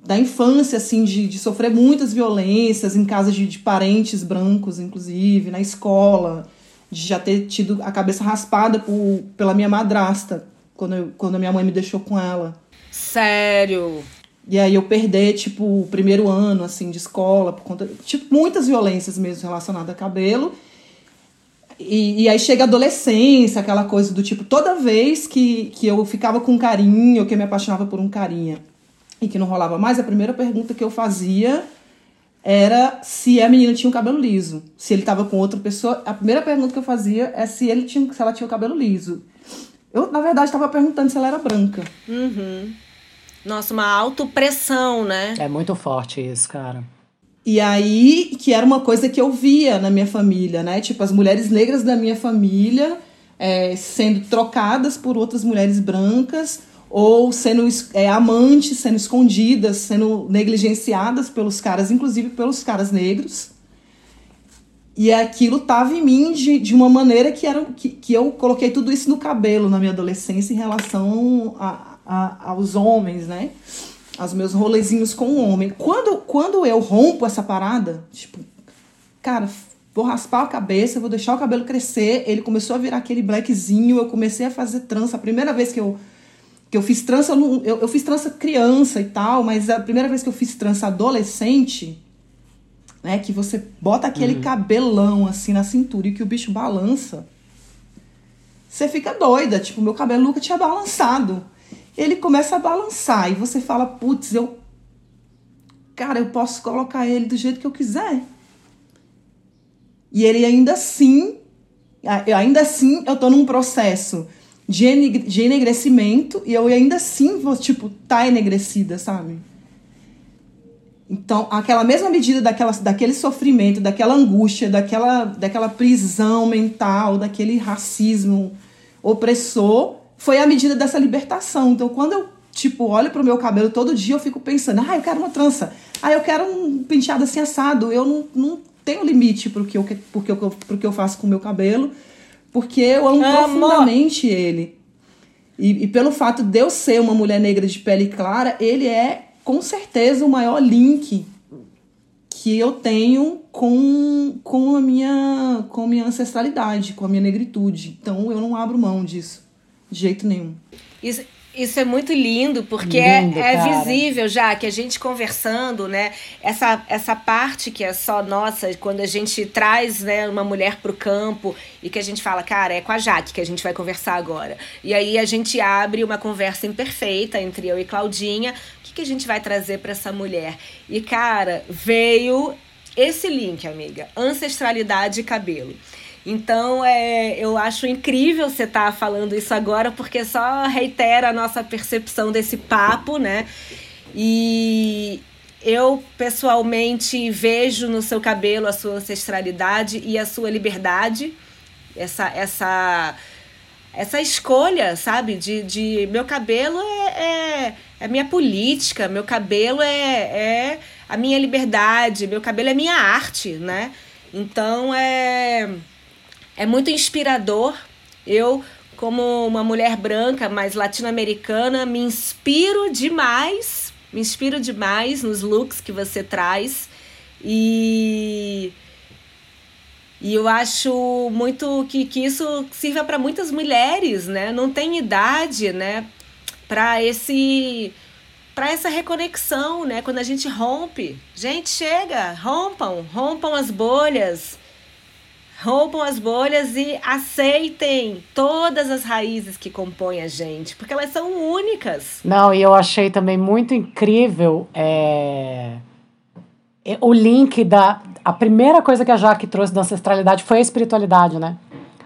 da infância, assim, de, de sofrer muitas violências em casa de, de parentes brancos, inclusive, na escola, de já ter tido a cabeça raspada por, pela minha madrasta, quando, eu, quando a minha mãe me deixou com ela. Sério? E aí eu perder, tipo, o primeiro ano, assim, de escola, por conta. Tipo, muitas violências mesmo relacionadas a cabelo. E, e, aí chega a adolescência, aquela coisa do tipo, toda vez que, que eu ficava com um carinho, que eu me apaixonava por um carinha e que não rolava mais, a primeira pergunta que eu fazia era se a menina tinha o cabelo liso. Se ele estava com outra pessoa, a primeira pergunta que eu fazia é se ele tinha, se ela tinha o cabelo liso. Eu, na verdade, estava perguntando se ela era branca. Uhum. Nossa, uma autopressão, né? É muito forte isso, cara. E aí, que era uma coisa que eu via na minha família, né? Tipo, as mulheres negras da minha família é, sendo trocadas por outras mulheres brancas ou sendo é, amantes, sendo escondidas, sendo negligenciadas pelos caras, inclusive pelos caras negros. E aquilo tava em mim de, de uma maneira que, era, que, que eu coloquei tudo isso no cabelo na minha adolescência em relação a, a, aos homens, né? Aos meus rolezinhos com o homem. Quando, quando eu rompo essa parada, tipo, cara, vou raspar a cabeça, vou deixar o cabelo crescer. Ele começou a virar aquele blackzinho, eu comecei a fazer trança. A primeira vez que eu, que eu fiz trança, eu, eu, eu fiz trança criança e tal, mas a primeira vez que eu fiz trança adolescente, né, que você bota aquele uhum. cabelão assim na cintura e que o bicho balança. você fica doida. Tipo, meu cabelo nunca tinha balançado. Ele começa a balançar e você fala, putz, eu. Cara, eu posso colocar ele do jeito que eu quiser. E ele ainda assim, ainda assim, eu tô num processo de, enegrecimento e eu ainda assim vou, tipo, tá enegrecida, sabe? Então, aquela mesma medida daquela, daquele sofrimento, daquela angústia, daquela, daquela prisão mental, daquele racismo opressor, foi a medida dessa libertação. Então, quando eu, tipo, olho pro meu cabelo todo dia, eu fico pensando, ah, eu quero uma trança, ah, eu quero um penteado assim assado, eu não, não tenho limite pro que eu, pro que eu, pro que eu faço com o meu cabelo, porque eu amo Amor. profundamente ele. E, e pelo fato de eu ser uma mulher negra de pele clara, ele é com certeza o maior link que eu tenho com, com, a minha, com a minha ancestralidade, com a minha negritude. Então eu não abro mão disso, de jeito nenhum. Isso, isso é muito lindo, porque é, lindo, é, é visível já que a gente conversando, né? Essa, essa parte que é só nossa, quando a gente traz né, uma mulher para o campo e que a gente fala, cara, é com a Jaque que a gente vai conversar agora. E aí a gente abre uma conversa imperfeita entre eu e Claudinha. O que, que a gente vai trazer para essa mulher? E, cara, veio esse link, amiga: ancestralidade e cabelo. Então, é, eu acho incrível você estar tá falando isso agora, porque só reitera a nossa percepção desse papo, né? E eu, pessoalmente, vejo no seu cabelo a sua ancestralidade e a sua liberdade, essa, essa, essa escolha, sabe? De, de meu cabelo é, é, é minha política, meu cabelo é, é a minha liberdade, meu cabelo é minha arte, né? Então, é é muito inspirador. Eu, como uma mulher branca, mas latino-americana, me inspiro demais, me inspiro demais nos looks que você traz. E e eu acho muito que, que isso sirva para muitas mulheres, né? Não tem idade, né? Para esse para essa reconexão, né? Quando a gente rompe, gente chega, rompam, rompam as bolhas, rompam as bolhas e aceitem todas as raízes que compõem a gente, porque elas são únicas. Não, e eu achei também muito incrível é, o link da. A primeira coisa que a Jaque trouxe da ancestralidade foi a espiritualidade, né?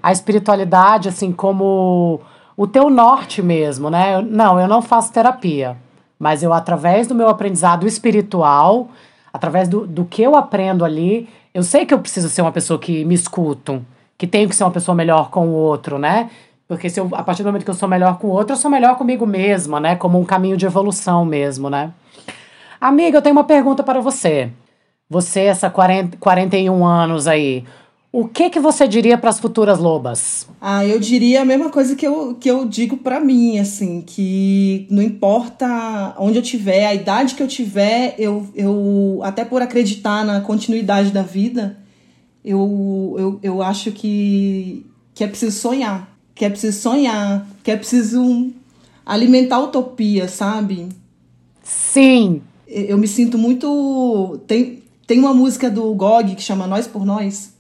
A espiritualidade, assim, como o teu norte mesmo, né? Eu, não, eu não faço terapia, mas eu, através do meu aprendizado espiritual, através do, do que eu aprendo ali, eu sei que eu preciso ser uma pessoa que me escuto, que tenho que ser uma pessoa melhor com o outro, né? Porque se eu, a partir do momento que eu sou melhor com o outro, eu sou melhor comigo mesma, né? Como um caminho de evolução mesmo, né? Amiga, eu tenho uma pergunta para você. Você, essa 40, 41 anos aí, o que que você diria para as futuras lobas? Ah, eu diria a mesma coisa que eu, que eu digo para mim, assim, que não importa onde eu tiver, a idade que eu tiver, eu, eu até por acreditar na continuidade da vida, eu, eu, eu acho que, que é preciso sonhar, que é preciso sonhar, que é preciso alimentar a utopia, sabe? Sim. Eu me sinto muito. Tem, tem uma música do Gog que chama Nós por Nós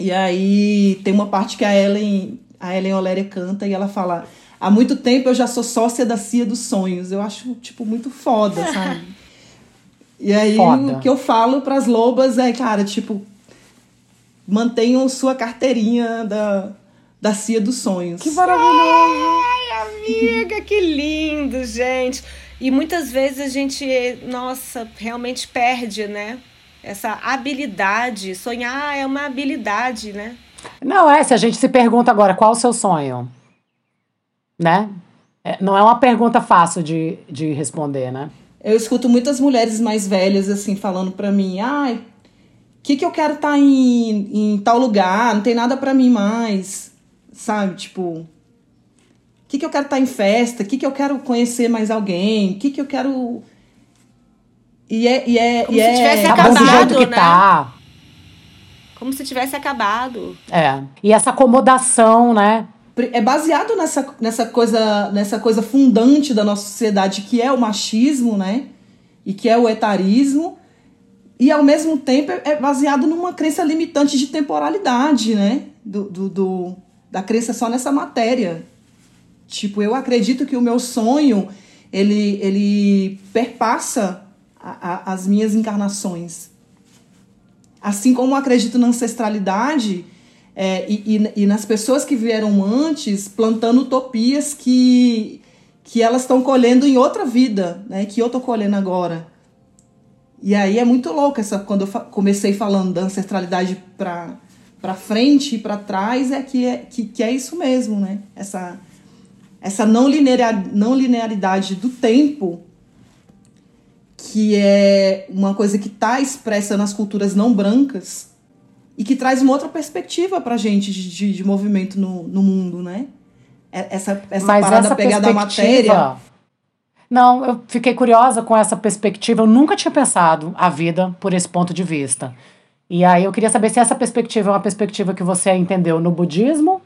e aí tem uma parte que a Ellen, a Ellen Oléria canta e ela fala: Há muito tempo eu já sou sócia da Cia dos Sonhos. Eu acho, tipo, muito foda, [laughs] sabe? E aí foda. o que eu falo para as lobas é, cara, tipo, mantenham sua carteirinha da, da Cia dos Sonhos. Que maravilhoso! Ai, amiga, que lindo, gente! E muitas vezes a gente, nossa, realmente perde, né? Essa habilidade. Sonhar é uma habilidade, né? Não é, se a gente se pergunta agora qual o seu sonho, né? É, não é uma pergunta fácil de, de responder, né? Eu escuto muitas mulheres mais velhas assim falando para mim, ai, o que, que eu quero estar tá em, em tal lugar, não tem nada para mim mais, sabe? Tipo, o que, que eu quero estar tá em festa, o que, que eu quero conhecer mais alguém, o que, que eu quero e é. E é Como e se é... tivesse tá acabado, que né? Tá. Como se tivesse acabado. É. E essa acomodação, né? É baseado nessa, nessa, coisa, nessa coisa fundante da nossa sociedade, que é o machismo, né? E que é o etarismo. E ao mesmo tempo é baseado numa crença limitante de temporalidade, né? Do, do, do da crença só nessa matéria. Tipo, eu acredito que o meu sonho ele, ele perpassa a, a, as minhas encarnações. Assim como acredito na ancestralidade é, e, e, e, nas pessoas que vieram antes, plantando utopias que, que elas estão colhendo em outra vida, né, que eu estou colhendo agora. E aí é muito louco essa quando eu comecei falando da ancestralidade para para frente e para trás é que, é que que é isso mesmo, né? Essa essa não, não linearidade do tempo, que é uma coisa que está expressa nas culturas não brancas e que traz uma outra perspectiva para a gente de, de, de, movimento no, no mundo, né? Essa, essa Mas parada essa pegada da matéria. Não, eu fiquei curiosa com essa perspectiva. Eu nunca tinha pensado a vida por esse ponto de vista. E aí eu queria saber se essa perspectiva é uma perspectiva que você entendeu no budismo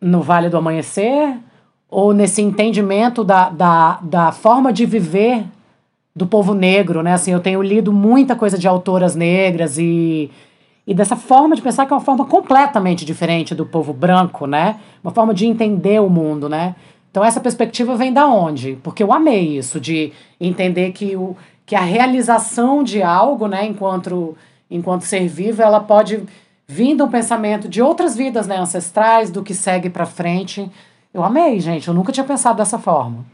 no Vale do Amanhecer, ou nesse entendimento da, da, da forma de viver do povo negro, né? Assim, eu tenho lido muita coisa de autoras negras e, e dessa forma de pensar que é uma forma completamente diferente do povo branco, né? Uma forma de entender o mundo, né? Então essa perspectiva vem da onde? Porque eu amei isso de entender que o que a realização de algo, né, enquanto enquanto ser vivo, ela pode vindo um pensamento de outras vidas né, ancestrais, do que segue para frente. Eu amei, gente. Eu nunca tinha pensado dessa forma.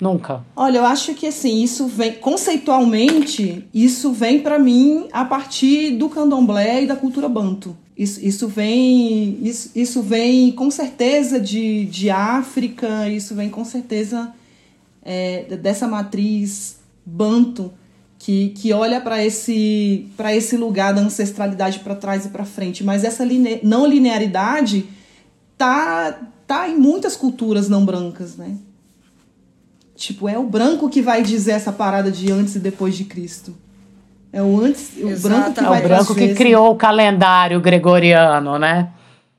Nunca. Olha, eu acho que assim, isso vem conceitualmente, isso vem para mim a partir do candomblé e da cultura banto. Isso, isso vem isso, isso vem com certeza de, de África, isso vem com certeza é, dessa matriz banto que, que olha para esse, esse lugar da ancestralidade para trás e para frente. Mas essa line, não linearidade tá, tá em muitas culturas não brancas, né? Tipo, é o branco que vai dizer essa parada de antes e depois de Cristo. É o antes, o branco que é vai o branco que criou o calendário gregoriano, né?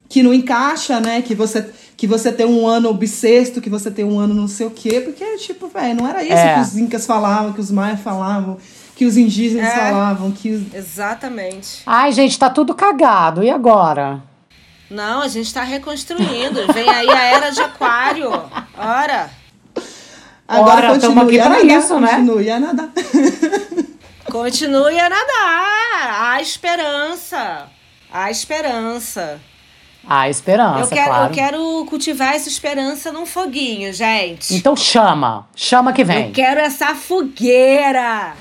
Que não encaixa, né? Que você que você tem um ano bissexto, que você tem um ano não sei o quê, porque, tipo, velho, não era isso é. que os incas falavam, que os maias falavam, que os indígenas é. falavam, que os... Exatamente. Ai, gente, tá tudo cagado. E agora? Não, a gente tá reconstruindo. Vem aí a era de aquário. Ora. Agora estamos aqui para isso, né? Continue a nadar. [laughs] Continue a nadar. Há esperança. Há esperança. A esperança, eu quero, claro. Eu quero cultivar essa esperança num foguinho, gente. Então chama, chama que vem. Eu quero essa fogueira.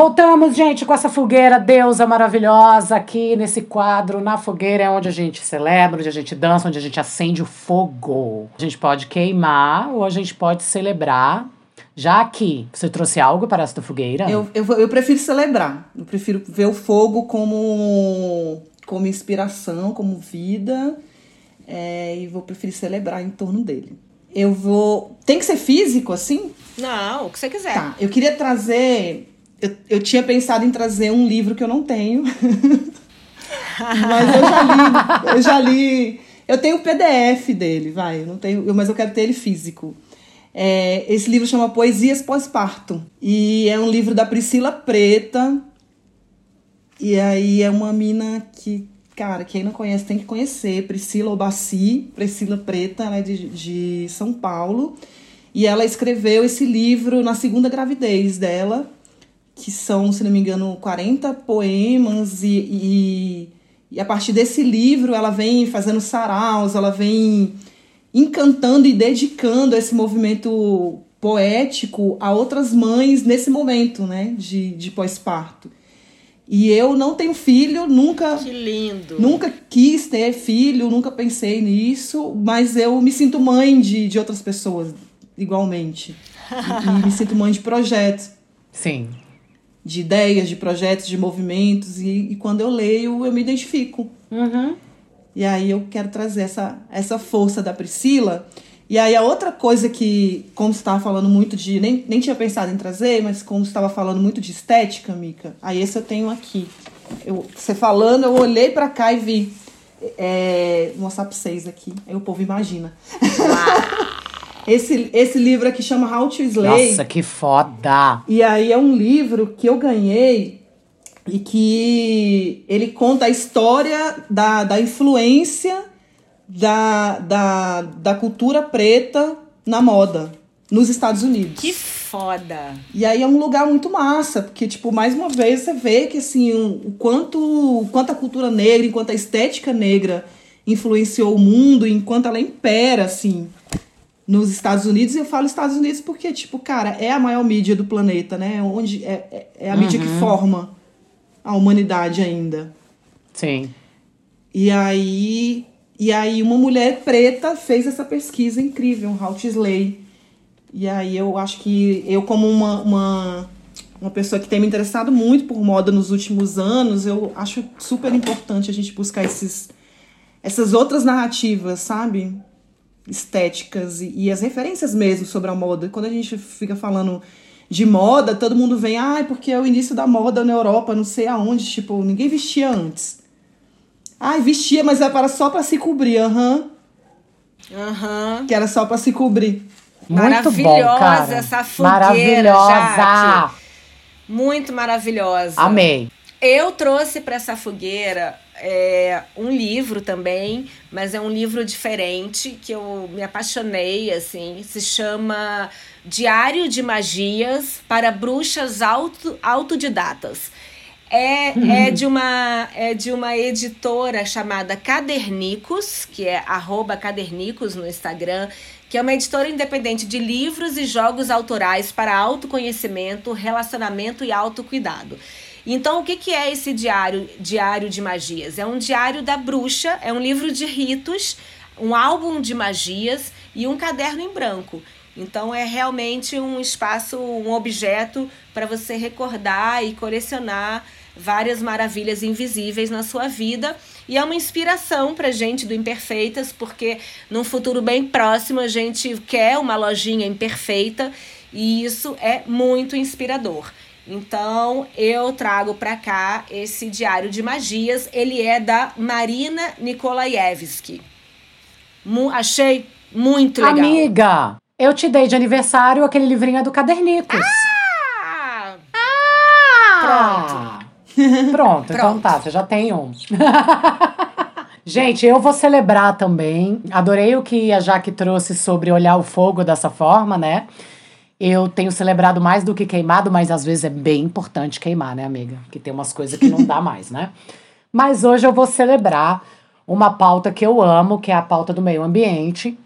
Voltamos, gente, com essa fogueira deusa maravilhosa aqui nesse quadro. Na fogueira é onde a gente celebra, onde a gente dança, onde a gente acende o fogo. A gente pode queimar ou a gente pode celebrar. Já aqui, você trouxe algo para esta fogueira? Eu, eu, eu prefiro celebrar. Eu prefiro ver o fogo como, como inspiração, como vida. É, e vou preferir celebrar em torno dele. Eu vou. Tem que ser físico assim? Não, o que você quiser. Tá, eu queria trazer eu, eu tinha pensado em trazer um livro que eu não tenho. [laughs] mas eu já li. Eu já li. Eu tenho o PDF dele, vai. Eu não tenho, mas eu quero ter ele físico. É, esse livro chama Poesias Pós-Parto. E é um livro da Priscila Preta. E aí é uma mina que, cara, quem não conhece tem que conhecer. Priscila Obaci, Priscila Preta, ela é de, de São Paulo. E ela escreveu esse livro na segunda gravidez dela que são, se não me engano, 40 poemas, e, e, e, a partir desse livro ela vem fazendo saraus, ela vem encantando e dedicando esse movimento poético a outras mães nesse momento né, de, de pós-parto. E eu não tenho filho, nunca. Que lindo! Nunca quis ter filho, nunca pensei nisso, mas eu me sinto mãe de, de outras pessoas, igualmente. e, e me sinto mãe de projetos. Sim de ideias, de projetos, de movimentos, e, e quando eu leio, eu me identifico. Uhum. E aí eu quero trazer essa, essa força da Priscila. E aí a outra coisa que, como você estava falando muito de. Nem, nem tinha pensado em trazer, mas como você estava falando muito de estética, Mica, aí esse eu tenho aqui. Eu, você falando, eu olhei para cá e vi. É, vou mostrar pra vocês aqui. Aí o povo imagina. [laughs] Esse, esse livro aqui chama How to Slay. Nossa, que foda! E aí é um livro que eu ganhei e que ele conta a história da, da influência da, da, da cultura preta na moda nos Estados Unidos. Que foda! E aí é um lugar muito massa, porque, tipo, mais uma vez você vê que, assim, o um, quanto, o quanto a cultura negra, enquanto a estética negra influenciou o mundo, enquanto ela impera, assim, nos Estados Unidos. E eu falo Estados Unidos porque, tipo, cara, é a maior mídia do planeta, né? Onde é, é, é a mídia que Uhum. forma a humanidade ainda. Sim. E aí, e aí uma mulher preta fez essa pesquisa incrível, How to Slay. E aí eu acho que eu como uma, uma, uma pessoa que tem me interessado muito por moda nos últimos anos, eu acho super importante a gente buscar esses, essas outras narrativas, sabe? Estéticas e, e as referências mesmo sobre a moda. Quando a gente fica falando de moda, todo mundo vem, ah, porque é o início da moda na Europa, não sei aonde, tipo, ninguém vestia antes. Ai, vestia, mas era só pra se cobrir, aham. Aham. Que era só pra se cobrir. Muito Maravilhosa bom, cara. essa fogueira, Maravilhosa! Jaque. Muito maravilhosa. Amei. Eu trouxe para essa fogueira é, um livro também, mas é um livro diferente que eu me apaixonei, assim. Se chama Diário de Magias para Bruxas auto, Autodidatas. É, é, de uma, é de uma editora chamada Cadernicos, que é arroba Cadernicos no Instagram, que é uma editora independente de livros e jogos autorais para autoconhecimento, relacionamento e autocuidado. Então, o que, que é esse diário, diário de magias? É um diário da bruxa, é um livro de ritos, um álbum de magias e um caderno em branco. Então, é realmente um espaço, um objeto para você recordar e colecionar várias maravilhas invisíveis na sua vida. E é uma inspiração pra gente do Imperfeitas, porque num futuro bem próximo a gente quer uma lojinha imperfeita e isso é muito inspirador. Então, eu trago para cá esse diário de magias. Ele é da Marina Nikolaevski. Mu achei muito legal. Amiga, eu te dei de aniversário aquele livrinho do Cadernicos. Ah! Ah! Pronto, [laughs] então Pronto. tá, você já tem um. [laughs] Gente, eu vou celebrar também. Adorei o que a Jaque trouxe sobre olhar o fogo dessa forma, né? Eu tenho celebrado mais do que queimado, mas às vezes é bem importante queimar, né, amiga? Que tem umas coisas que não dá mais, né? Mas hoje eu vou celebrar uma pauta que eu amo, que é a pauta do meio ambiente.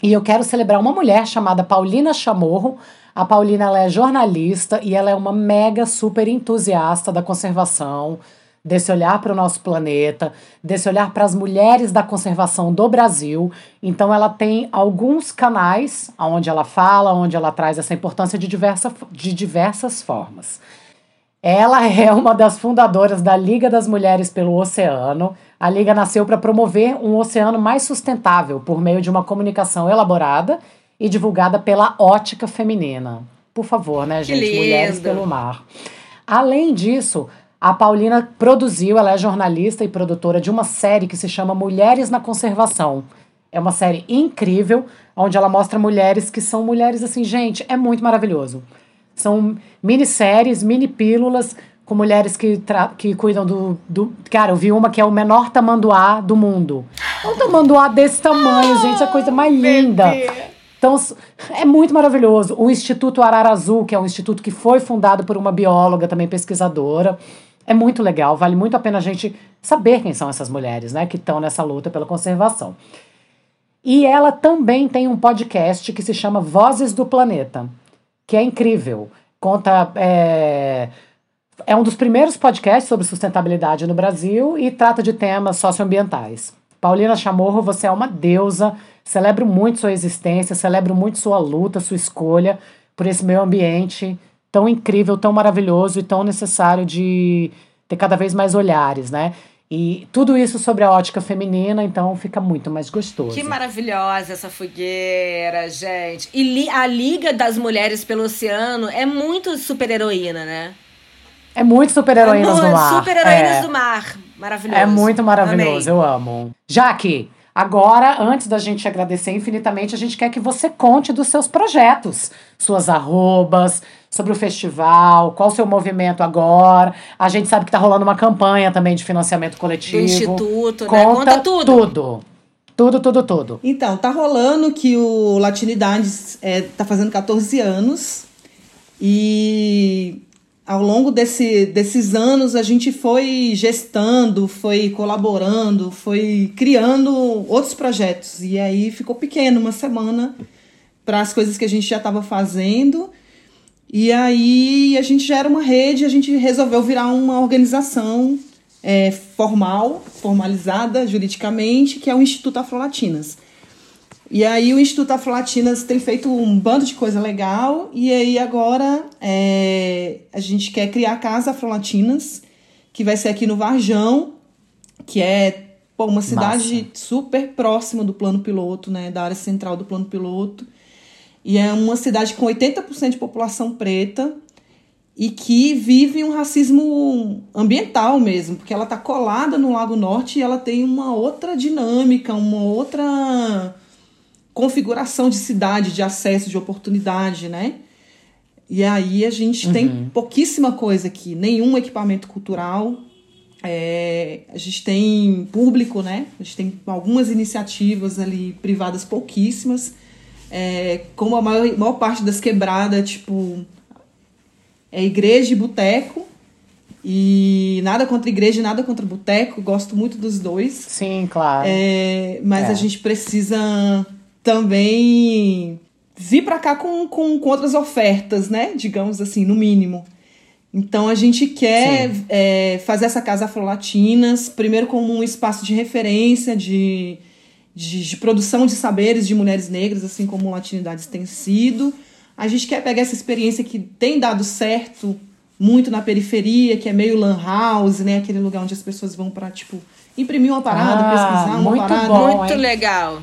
E eu quero celebrar uma mulher chamada Paulina Chamorro. A Paulina é jornalista e ela é uma mega super entusiasta da conservação, desse olhar para o nosso planeta, desse olhar para as mulheres da conservação do Brasil. Então ela tem alguns canais onde ela fala, onde ela traz essa importância de, diversa, de diversas formas. Ela [laughs] é uma das fundadoras da Liga das Mulheres pelo Oceano. A Liga nasceu para promover um oceano mais sustentável por meio de uma comunicação elaborada e divulgada pela ótica feminina. Por favor, né, gente? Mulheres pelo mar. Além disso, a Paulina produziu, ela é jornalista e produtora de uma série que se chama Mulheres na Conservação. É uma série incrível, onde ela mostra mulheres que são mulheres assim, gente, é muito maravilhoso. São minisséries, mini pílulas com mulheres que, que cuidam do, do. Cara, eu vi uma que é o menor tamanduá do mundo. É um tamanduá desse tamanho, gente, é a coisa mais linda. Então, é muito maravilhoso. O Instituto Arara Azul, que é um instituto que foi fundado por uma bióloga, também pesquisadora. É muito legal, vale muito a pena a gente saber quem são essas mulheres, né, que estão nessa luta pela conservação. E ela também tem um podcast que se chama Vozes do Planeta, que é incrível. Conta. É, é um dos primeiros podcasts sobre sustentabilidade no Brasil e trata de temas socioambientais. Paulina Chamorro, você é uma deusa. Celebro muito sua existência, celebro muito sua luta, sua escolha por esse meio ambiente tão incrível, tão maravilhoso e tão necessário de ter cada vez mais olhares, né? E tudo isso sobre a ótica feminina, então fica muito mais gostoso. Que maravilhosa essa fogueira, gente. E li- a Liga das Mulheres pelo Oceano é muito super-heroína, né? É muito super-heroínas É no mar. Super-heroínas é. do mar. Maravilhoso. É muito maravilhoso, Amei. eu amo. Jaque, Agora, antes da gente agradecer infinitamente, a gente quer que você conte dos seus projetos, suas arrobas, sobre o festival, qual o seu movimento agora. A gente sabe que está rolando uma campanha também de financiamento coletivo. Do Instituto, né? Conta, Conta tudo. Tudo. Tudo, tudo, tudo. Então, tá rolando que o Latinidades é, tá fazendo 14 anos. E ao longo desse, desses anos a gente foi gestando, foi colaborando, foi criando outros projetos. E aí ficou pequeno uma semana para as coisas que a gente já estava fazendo. E aí a gente já era uma rede, a gente resolveu virar uma organização é, formal, formalizada juridicamente, que é o Instituto Afrolatinas. E aí o Instituto Afrolatinas tem feito um bando de coisa legal, e aí agora é, a gente quer criar a Casa Afrolatinas, que vai ser aqui no Varjão, que é pô, uma cidade Massa. super próxima do plano piloto, né, da área central do plano piloto. E é uma cidade com 80% de população preta e que vive um racismo ambiental mesmo, porque ela está colada no Lago Norte e ela tem uma outra dinâmica, uma outra configuração de cidade, de acesso, de oportunidade, né? E aí a gente uhum. tem pouquíssima coisa aqui, nenhum equipamento cultural. É, a gente tem público, né? A gente tem algumas iniciativas ali privadas pouquíssimas. É, como a maior, maior parte das quebradas, tipo, é igreja e boteco. E nada contra igreja, nada contra boteco, gosto muito dos dois. Sim, claro. É, mas é. a gente precisa também vir para cá com, com, com, outras ofertas, né? Digamos assim, no mínimo. Então a gente quer é, fazer essa casa Afrolatinas, primeiro como um espaço de referência, de, de, de, produção de saberes de mulheres negras, assim como Latinidades tem sido. A gente quer pegar essa experiência que tem dado certo muito na periferia, que é meio lan house, né? Aquele lugar onde as pessoas vão para tipo imprimir uma parada, ah, pesquisar uma muito parada. Bom, muito legal.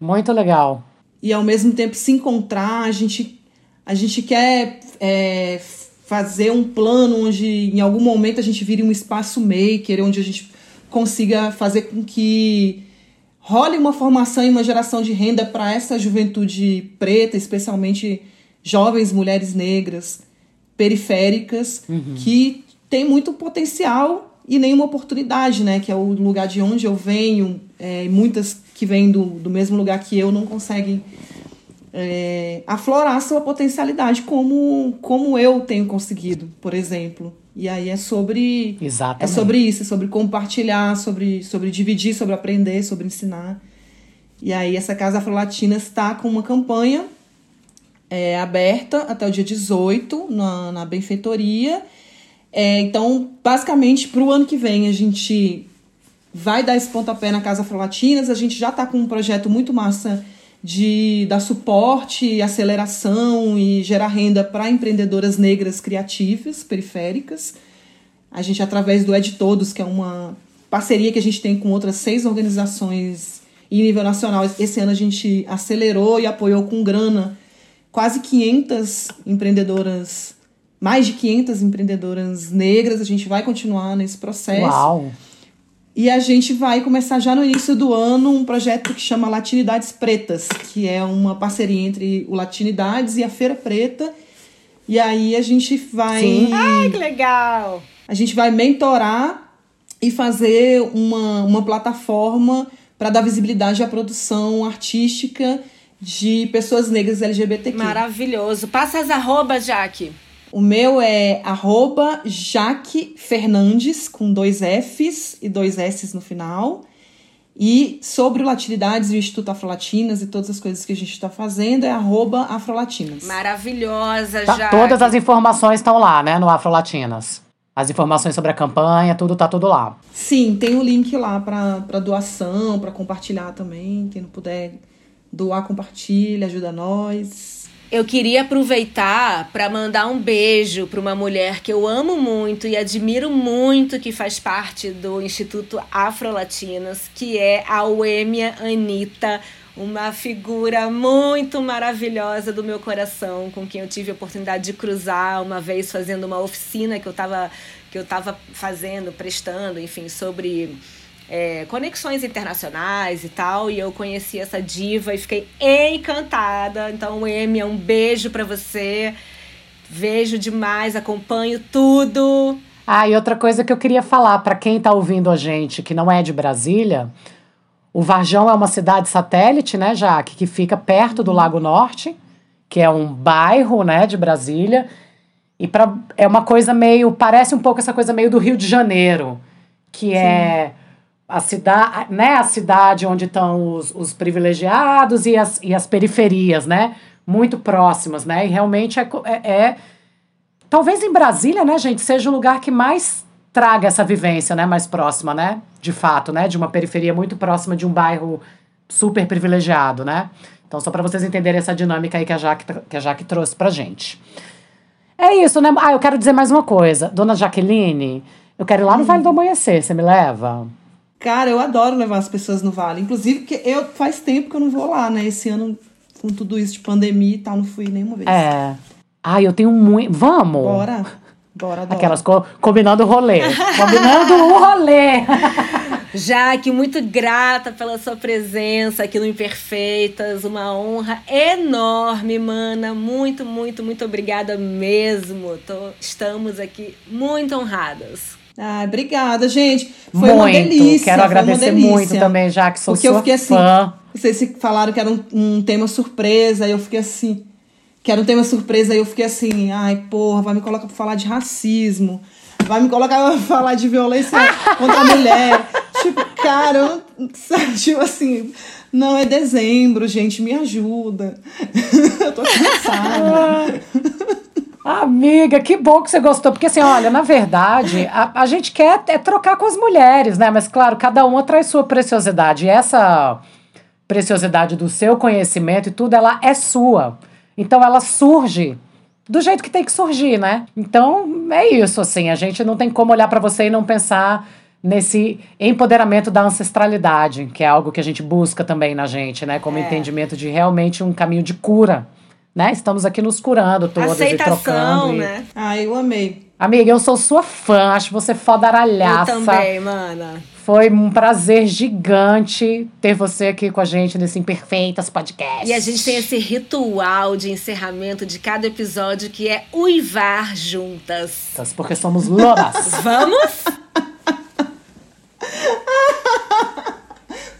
Muito legal. E ao mesmo tempo se encontrar, a gente, a gente quer é, fazer um plano onde em algum momento a gente vire um espaço maker, onde a gente consiga fazer com que role uma formação e uma geração de renda para essa juventude preta, especialmente jovens mulheres negras, periféricas, uhum. que tem muito potencial e nenhuma oportunidade, né? Que é o lugar de onde eu venho, é, muitas que vêm do, do mesmo lugar que eu não conseguem é, aflorar sua potencialidade como, como eu tenho conseguido, por exemplo. E aí é sobre Exatamente. é sobre isso, é sobre compartilhar, sobre, sobre dividir, sobre aprender, sobre ensinar. E aí essa Casa Afrolatina está com uma campanha é, aberta até o dia 18 na, na benfeitoria. É, então, basicamente, para o ano que vem a gente vai dar esse pontapé na Casa Afrolatinas. A gente já está com um projeto muito massa de dar suporte, aceleração e gerar renda para empreendedoras negras criativas, periféricas. A gente, através do Ed Todos, que é uma parceria que a gente tem com outras seis organizações em nível nacional, esse ano a gente acelerou e apoiou com grana quase 500 empreendedoras, mais de 500 empreendedoras negras. A gente vai continuar nesse processo. Uau! E a gente vai começar já no início do ano um projeto que chama Latinidades Pretas, que é uma parceria entre o Latinidades e a Feira Preta. E aí a gente vai. Sim. Ai, que legal! A gente vai mentorar e fazer uma, uma plataforma para dar visibilidade à produção artística de pessoas negras LGBTQ. Maravilhoso. Passa as arrobas, Jaque. O meu é arroba Jaque Fernandes, com dois Fs e dois Ss no final. E sobre o Latinidades e o Instituto Afrolatinas e todas as coisas que a gente está fazendo é arroba Afrolatinas. Maravilhosa, tá, Jaque. Todas as informações estão lá, né, no Afrolatinas. As informações sobre a campanha, tudo tá tudo lá. Sim, tem o um link lá para doação, para compartilhar também. Quem não puder doar, compartilha, ajuda nós. Eu queria aproveitar para mandar um beijo para uma mulher que eu amo muito e admiro muito, que faz parte do Instituto Afrolatinas, que é a Uêmia Anitta, uma figura muito maravilhosa do meu coração, com quem eu tive a oportunidade de cruzar uma vez fazendo uma oficina que eu estava que eu fazendo, prestando, enfim, sobre é, conexões internacionais e tal, e eu conheci essa diva e fiquei encantada. Então, Amy, um beijo para você. Vejo demais, acompanho tudo. Ah, e outra coisa que eu queria falar para quem está ouvindo a gente que não é de Brasília, o Varjão é uma cidade satélite, né, Jaque, que fica perto do Lago Norte, que é um bairro, né, de Brasília. E pra, é uma coisa meio. Parece um pouco essa coisa meio do Rio de Janeiro, que Sim. é a cidade, né, a cidade onde estão os, os privilegiados e as, e as periferias, né? Muito próximas, né? E realmente é, é, é, Talvez em Brasília, né, gente, seja o lugar que mais traga essa vivência, né? Mais próxima, né? De fato, né? De uma periferia muito próxima de um bairro super privilegiado, né? Então, só para vocês entenderem essa dinâmica aí que a Jaque, que a Jaque trouxe pra gente. É isso, né? Ah, eu quero dizer mais uma coisa. Dona Jaqueline, eu quero ir lá no Vale do Amanhecer, você me leva? Cara, eu adoro levar as pessoas no Vale. Inclusive, porque eu faz tempo que eu não vou lá, né? Esse ano, com tudo isso de pandemia e tal, não fui nenhuma vez. É. Ai, eu tenho muito. Vamos! Bora! Bora, adoro. Aquelas co combinando o rolê. combinando o rolê! [laughs] Jaque, muito grata pela sua presença aqui no Imperfeitas. Uma honra enorme, mana. Muito, muito, muito obrigada mesmo. Tô, estamos aqui muito honradas. Ah, obrigada, gente. Foi muito. uma delícia. Quero agradecer muito também, já que sou Porque sua eu fiquei assim, fã. Vocês falaram que era um, um tema surpresa, e eu fiquei assim. Que era um tema surpresa, e eu fiquei assim, ai, porra, vai me colocar pra falar de racismo. Vai me colocar pra falar de violência [laughs] contra a mulher. tipo, cara, [laughs] tipo assim, não é dezembro, gente, me ajuda. [laughs] eu tô cansada. Amiga, que bom que você gostou, porque assim, olha, na verdade, a, a gente quer é trocar com as mulheres, né? Mas claro, cada uma traz sua preciosidade. E essa preciosidade do seu conhecimento e tudo, ela é sua. Então ela surge do jeito que tem que surgir, né? Então é isso, assim, a gente não tem como olhar para você e não pensar nesse empoderamento da ancestralidade, que é algo que a gente busca também na gente, né? Como é. entendimento de realmente um caminho de cura, né? Estamos aqui nos curando todas Aceitação, e trocando. né? E... Ah, eu amei. Amiga, eu sou sua fã, acho você foda aralhaça. Eu também, mana. Foi um prazer gigante ter você aqui com a gente nesse Imperfeitas Podcast. E a gente tem esse ritual de encerramento de cada episódio que é uivar juntas. Porque somos lobas. [laughs] Vamos?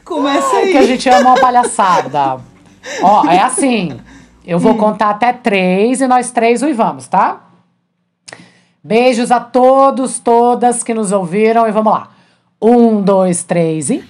Começa aí. Que a gente ama uma palhaçada. Ó, é assim. Eu vou hum. contar até três e nós três uivamos, tá? Beijos a todos, todas que nos ouviram e vamos lá. Um, dois, três e.